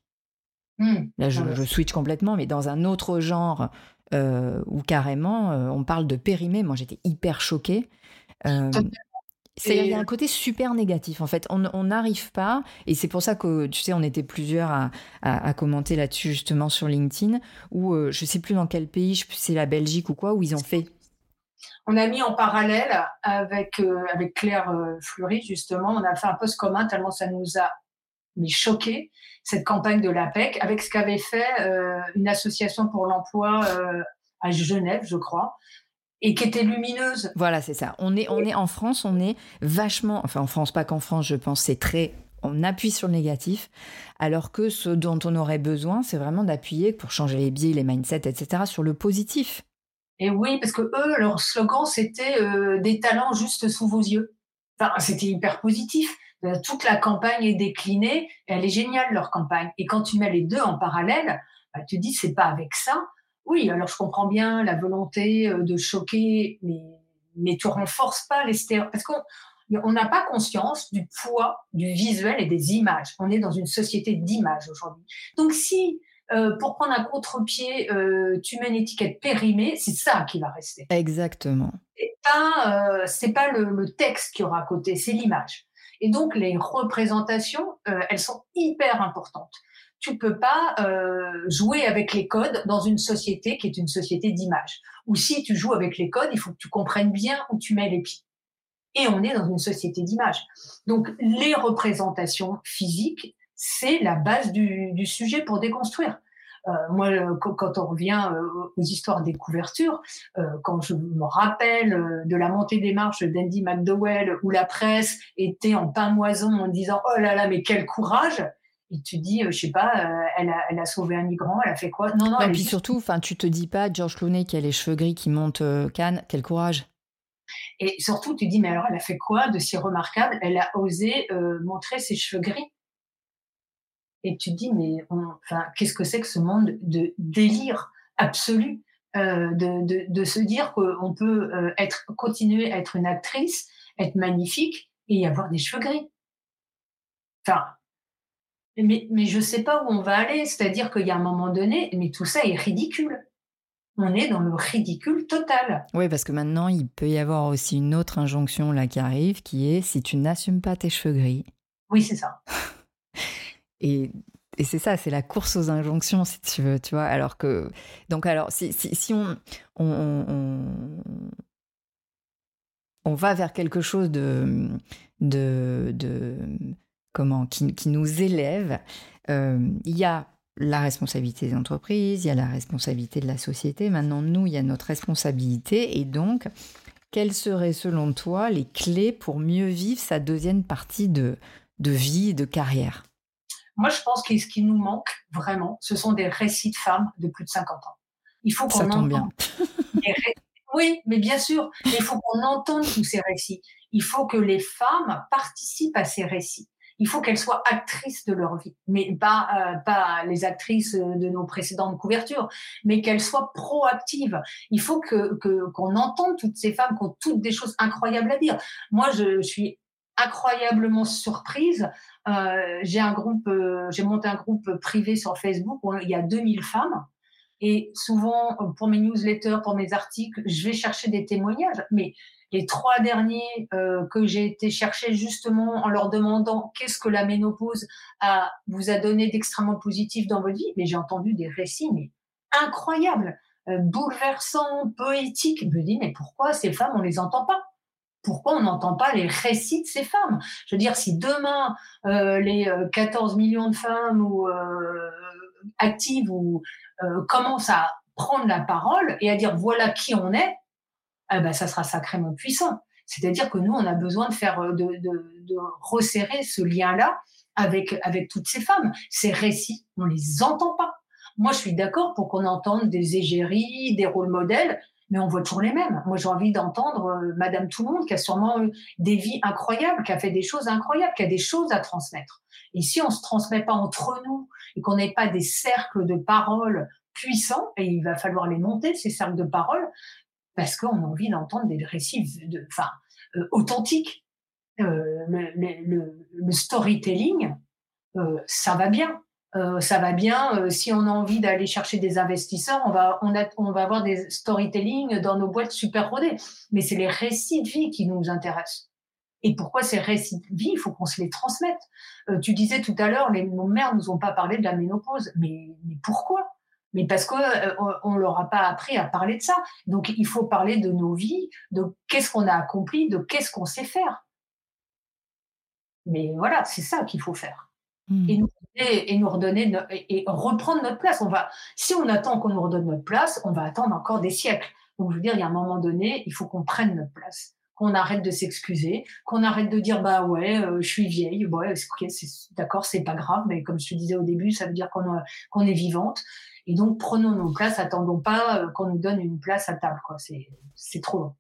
Mmh. Là, je, je, switch complètement, mais dans un autre genre euh, où carrément euh, on parle de périmé. Moi, j'étais hyper choquée. Euh, il y a un côté super négatif en fait. On n'arrive pas, et c'est pour ça que tu sais, on était plusieurs à, à, commenter là-dessus justement sur LinkedIn, où je sais plus dans quel pays, je c'est la Belgique ou quoi, où ils ont fait. On a mis en parallèle avec, avec Claire Fleury justement, on a fait un post commun tellement ça nous a mais choqué cette campagne de l'APEC avec ce qu'avait fait euh, une association pour l'emploi euh, à Genève, je crois, et qui était lumineuse. Voilà, c'est ça. On est, on est en France, on est vachement, enfin en France, pas qu'en France, je pense, c'est très, on appuie sur le négatif, alors que ce dont on aurait besoin, c'est vraiment d'appuyer pour changer les biais, les mindsets, etc., sur le positif. Et oui, parce que eux, leur slogan, c'était euh, des talents juste sous vos yeux. Enfin, c'était hyper positif. Euh, toute la campagne est déclinée. elle est géniale, leur campagne. Et quand tu mets les deux en parallèle, bah, tu te dis, c'est pas avec ça. Oui, alors je comprends bien la volonté euh, de choquer, mais, mais tu renforces pas les stéréotypes. Parce qu'on n'a pas conscience du poids du visuel et des images. On est dans une société d'images aujourd'hui. Donc si, euh, pour prendre un contre-pied, tu mets une étiquette périmée, c'est ça qui va rester. Exactement. C'est pas, c'est pas le, le, texte qui aura à côté, c'est l'image. Et donc, les représentations, euh, elles sont hyper importantes. tu peux pas euh, jouer avec les codes dans une société qui est une société d'image. Ou si tu joues avec les codes, il faut que tu comprennes bien où tu mets les pieds. Et on est dans une société d'image. Donc les représentations physiques, c'est la base du, sujet pour déconstruire. Euh, moi, quand on revient euh, aux histoires des couvertures, euh, quand je me rappelle de la montée des marches d'Andy McDowell, où la presse était en pamoison en disant oh là là, mais quel courage et tu dis, je sais pas, elle, a, elle, a, sauvé un migrant, elle a fait quoi? Non, non. Et puis surtout, enfin, tu te dis pas, George Clooney qui a les cheveux gris qui monte Cannes, quel courage. Et surtout, tu dis, mais alors, elle a fait quoi de si remarquable? Elle a osé montrer ses cheveux gris? Et tu te dis, mais enfin, qu'est-ce que c'est que ce monde de délire absolu euh, de, de, de, se dire qu'on peut euh, être, continuer à être une actrice, être magnifique et y avoir des cheveux gris. Enfin, mais, mais je sais pas où on va aller. C'est-à-dire qu'il y a un moment donné, mais tout ça est ridicule. On est dans le ridicule total. Oui, parce que maintenant, il peut y avoir aussi une autre injonction là qui arrive, qui est si tu n'assumes pas tes cheveux gris. Oui, c'est ça. [laughs] Et, c'est ça, c'est la course aux injonctions, si tu veux, tu vois. Alors que. Donc, alors, si, on, on, on, va vers quelque chose de. de, de comment qui, qui, nous élève, euh, il y a la responsabilité des entreprises, il y a la responsabilité de la société. Maintenant, nous, il y a notre responsabilité. Et donc, quelles seraient, selon toi, les clés pour mieux vivre sa deuxième partie de, de vie et de carrière? Moi, je pense que ce qui nous manque vraiment, ce sont des récits de femmes de plus de 50 ans. Il faut qu'on entende. Bien. oui, mais bien sûr, il faut qu'on entende tous ces récits. Il faut que les femmes participent à ces récits. Il faut qu'elles soient actrices de leur vie, mais pas euh, pas les actrices de nos précédentes couvertures, mais qu'elles soient proactives. Il faut que qu'on entende toutes ces femmes qui ont toutes des choses incroyables à dire. Moi, je suis incroyablement surprise. Euh, j'ai un groupe, euh, j'ai monté un groupe privé sur Facebook où il y a 2000 femmes. Et souvent, pour mes newsletters, pour mes articles, je vais chercher des témoignages. Mais les trois derniers euh, que j'ai été chercher justement en leur demandant qu'est-ce que la ménopause vous a donné d'extrêmement positif dans votre vie, mais j'ai entendu des récits incroyables, bouleversants, poétiques. Je me dis mais pourquoi ces femmes on les entend pas? Pourquoi on n'entend pas les récits de ces femmes? Je veux dire, si demain, euh, les 14 euh, millions de femmes euh, actives ou, commencent à prendre la parole et à dire voilà qui on est, eh ben, ça sera sacrément puissant. C'est-à-dire que nous, on a besoin de faire, de, de, resserrer ce lien-là avec, avec toutes ces femmes. Ces récits, on les entend pas. Moi, je suis d'accord pour qu'on entende des égéries, des rôles modèles, mais on voit toujours les mêmes. Moi, j'ai envie d'entendre euh, Madame Tout le Monde, qui a sûrement eu des vies incroyables, qui a fait des choses incroyables, qui a des choses à transmettre. Et si on se transmet pas entre nous et qu'on n'ait pas des cercles de parole puissants, et il va falloir les monter, ces cercles de parole, parce qu'on a envie d'entendre des récits enfin, euh, authentiques. Euh, le, storytelling, ça va bien. Euh, ça va bien. Euh, si on a envie d'aller chercher des investisseurs, on va, on, a, on va avoir des storytelling dans nos boîtes super rodées. Mais c'est les récits de vie qui nous intéressent. Et pourquoi ces récits de vie Il faut qu'on se les transmette? Euh, tu disais tout à l'heure, les, nos mères nous ont pas parlé de la ménopause. Mais, mais pourquoi? Mais parce qu'on on leur a pas appris à parler de ça. Donc il faut parler de nos vies, de qu'est-ce qu'on a accompli, de qu'est-ce qu'on sait faire. Mais voilà, c'est ça qu'il faut faire. Hmm. Et, nous, et, nous redonner et, reprendre notre place. On va, si on attend qu'on nous redonne notre place, on va attendre encore des siècles. Donc je veux dire, il y a un moment donné, il faut qu'on prenne notre place, qu'on arrête de s'excuser, qu'on arrête de dire bah ouais, euh, je suis vieille, ouais, d'accord, c'est pas grave, mais comme je te disais au début, ça veut dire qu'on qu'on est vivante. Et donc prenons nos places, attendons pas euh, qu'on nous donne une place à table, quoi. C'est trop long.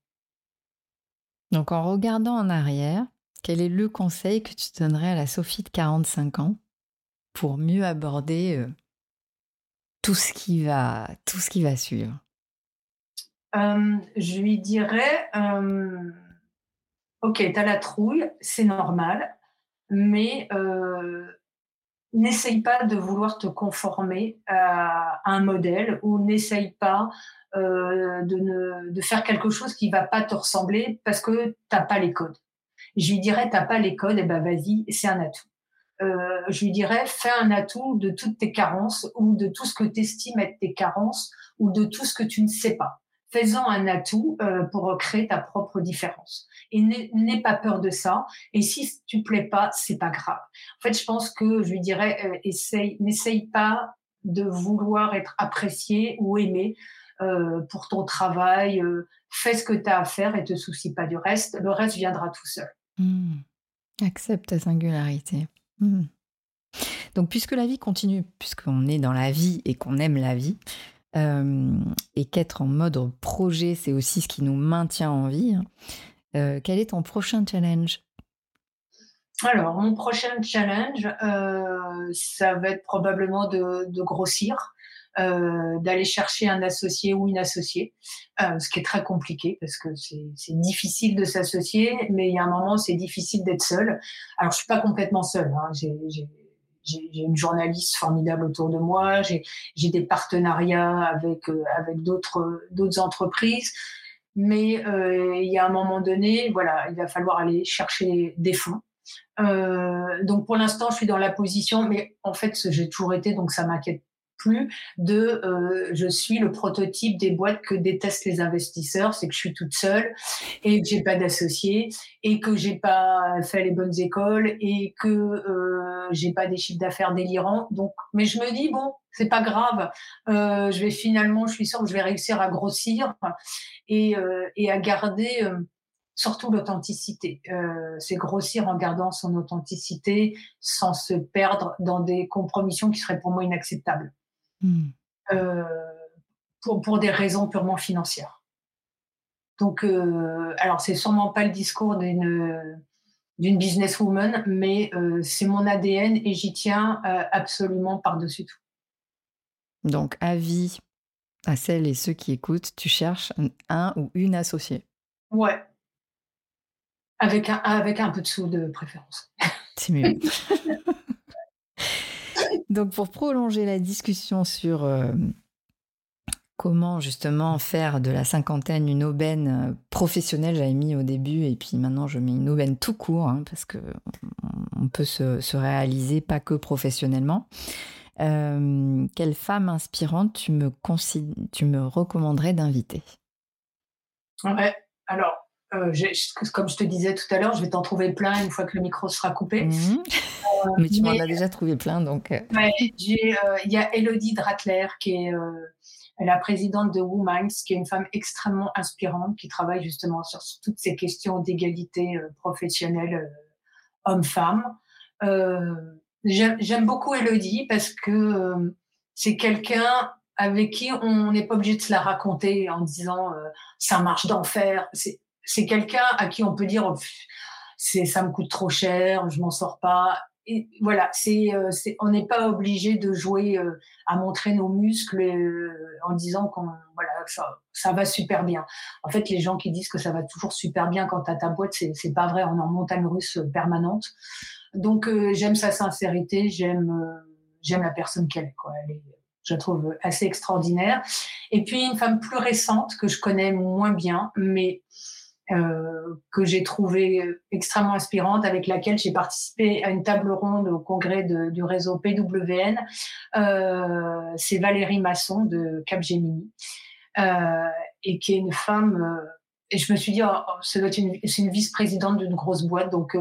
Donc en regardant en arrière, quel est le conseil que tu donnerais à la Sophie de 45 ans? Pour mieux aborder euh, tout ce qui va, tout suivre Je lui dirais, ok, tu as la trouille, c'est normal, mais n'essaye pas de vouloir te conformer à un modèle ou n'essaye pas de, faire quelque chose qui va pas te ressembler parce que tu n'as pas les codes. Je lui dirais, t'as pas les codes, et eh ben vas-y, c'est un atout. Je lui dirais, fais un atout de toutes tes carences ou de tout ce que tu estimes être tes carences ou de tout ce que tu ne sais pas. Fais-en un atout pour créer ta propre différence. Et n'aie pas peur de ça. Et si tu plais pas, c'est pas grave. En fait, je pense que je lui dirais, essaye, n'essaye pas de vouloir être apprécié ou aimé euh, pour ton travail. Euh, fais ce que tu as à faire et te soucie pas du reste. Le reste viendra tout seul. Mmh. Accepte ta singularité. Mmh. Donc, puisque la vie continue, puisqu'on est dans la vie et qu'on aime la vie, euh, et qu'être en mode projet, c'est aussi ce qui nous maintient en vie, hein, quel est ton prochain challenge? Alors, mon prochain challenge, euh, ça va être probablement de, grossir, euh, d'aller chercher un associé ou une associée, euh, ce qui est très compliqué parce que c'est difficile de s'associer, mais il y a un moment, c'est difficile d'être seul. Alors, je suis pas complètement seule. Hein. J'ai une journaliste formidable autour de moi, j'ai des partenariats avec, avec d'autres entreprises. Mais il y a un moment donné, voilà, il va falloir aller chercher des fonds. Euh, donc pour l'instant, je suis dans la position, mais en fait, j'ai toujours été, donc ça m'inquiète de euh, je suis le prototype des boîtes que détestent les investisseurs, c'est que je suis toute seule et que j'ai pas d'associés et que j'ai pas fait les bonnes écoles et que euh, j'ai pas des chiffres d'affaires délirants. Donc, mais je me dis bon, c'est pas grave, euh, je vais finalement, je suis sûre que je vais réussir à grossir et, euh, à garder surtout l'authenticité. C'est grossir en gardant son authenticité sans se perdre dans des compromissions qui seraient pour moi inacceptables. Hmm. Euh, pour, pour, des raisons purement financières. Donc, euh, alors c'est sûrement pas le discours d'une d'une businesswoman, mais euh, c'est mon ADN et j'y tiens euh, absolument par-dessus tout. Donc, avis à celles et ceux qui écoutent, tu cherches un ou une associée. Ouais, avec un, avec un peu de sous de préférence. C'est mieux. [laughs] Donc pour prolonger la discussion sur euh, comment justement faire de la cinquantaine une aubaine euh, professionnelle, j'avais mis au début et puis maintenant je mets une aubaine tout court hein, parce que on peut se, réaliser pas que professionnellement. Euh, quelle femme inspirante tu me, tu me recommanderais d'inviter? Ouais, alors euh, comme je te disais tout à l'heure, je vais t'en trouver plein une fois que le micro sera coupé. Mhm. Euh, mais tu m'en as déjà trouvé plein, donc. Euh. Il y a Elodie Dratler, qui est la présidente de Wominds, qui est une femme extrêmement inspirante, qui travaille justement sur toutes ces questions d'égalité professionnelle homme-femme. J'aime beaucoup Elodie parce que c'est quelqu'un avec qui on n'est pas obligé de se la raconter en disant ça marche d'enfer. C'est quelqu'un à qui on peut dire oh, c'est ça me coûte trop cher, je m'en sors pas. Et voilà, c'est euh, on n'est pas obligé de jouer euh, à montrer nos muscles euh, en disant qu'on voilà ça, ça va super bien. En fait, les gens qui disent que ça va toujours super bien quand tu as ta boîte, c'est c'est pas vrai. On est en montagne russe permanente. Donc j'aime sa sincérité, j'aime j'aime la personne qu'elle est. Quoi. Je la trouve assez extraordinaire. Et puis une femme plus récente que je connais moins bien, mais euh, que j'ai trouvé extrêmement inspirante, avec laquelle j'ai participé à une table ronde au congrès du réseau PWN. Euh, c'est Valérie Masson de Capgemini, euh, et qui est une femme. et je me suis dit, oh, oh c'est une, une vice-présidente d'une grosse boîte, donc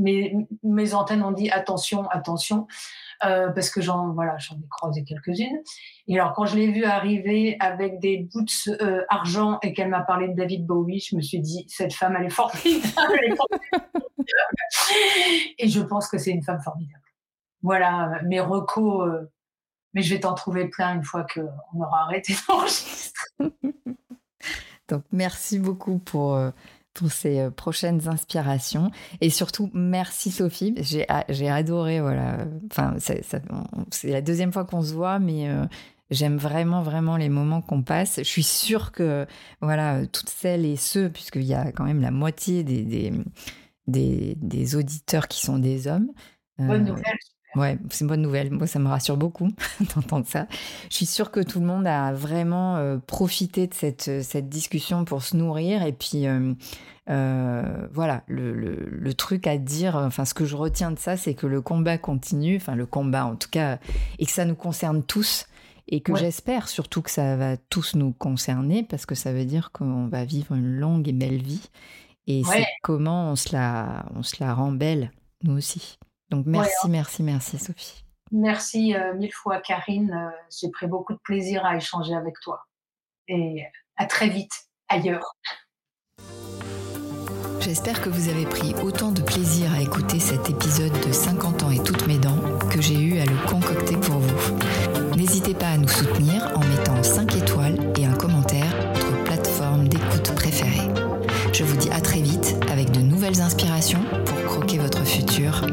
mes, antennes ont dit attention, attention. Euh, parce que j'en voilà, j'en ai croisé quelques-unes. Et alors quand je l'ai vue arriver avec des boots euh, argent et qu'elle m'a parlé de David Bowie, je me suis dit cette femme elle est formidable. et je pense que c'est une femme formidable. Voilà mes recos. Euh, mais je vais t'en trouver plein une fois qu'on aura arrêté d'enregistrer. [laughs] Donc merci beaucoup pour pour ces euh, prochaines inspirations. Et surtout, merci Sophie. J'ai, adoré, voilà. Enfin, c'est, la deuxième fois qu'on se voit, mais euh, j'aime vraiment, vraiment les moments qu'on passe. Je suis sûre que, voilà, toutes celles et ceux, puisqu'il y a quand même la moitié des, des, des, auditeurs qui sont des hommes. Euh, Bonne nouvelle. Ouais, c'est une bonne nouvelle. Moi, ça me rassure beaucoup [laughs] d'entendre ça. Je suis sûre que tout le monde a vraiment euh, profité de cette, cette discussion pour se nourrir. Et puis, euh, euh, voilà, le, le, truc à dire, enfin, ce que je retiens de ça, c'est que le combat continue, enfin, le combat en tout cas, et que ça nous concerne tous. Et que j'espère surtout que ça va tous nous concerner, parce que ça veut dire qu'on va vivre une longue et belle vie. Et c'est comment on se, la, on se la rend belle, nous aussi. Donc merci, merci, merci Sophie. Merci euh, mille fois Karine. Euh, j'ai pris beaucoup de plaisir à échanger avec toi. Et à très vite ailleurs. J'espère que vous avez pris autant de plaisir à écouter cet épisode de 50 ans et toutes mes dents que j'ai eu à le concocter pour vous. N'hésitez pas à nous soutenir en mettant 5 étoiles et un commentaire sur votre plateforme d'écoute préférée. Je vous dis à très vite avec de nouvelles inspirations pour croquer votre futur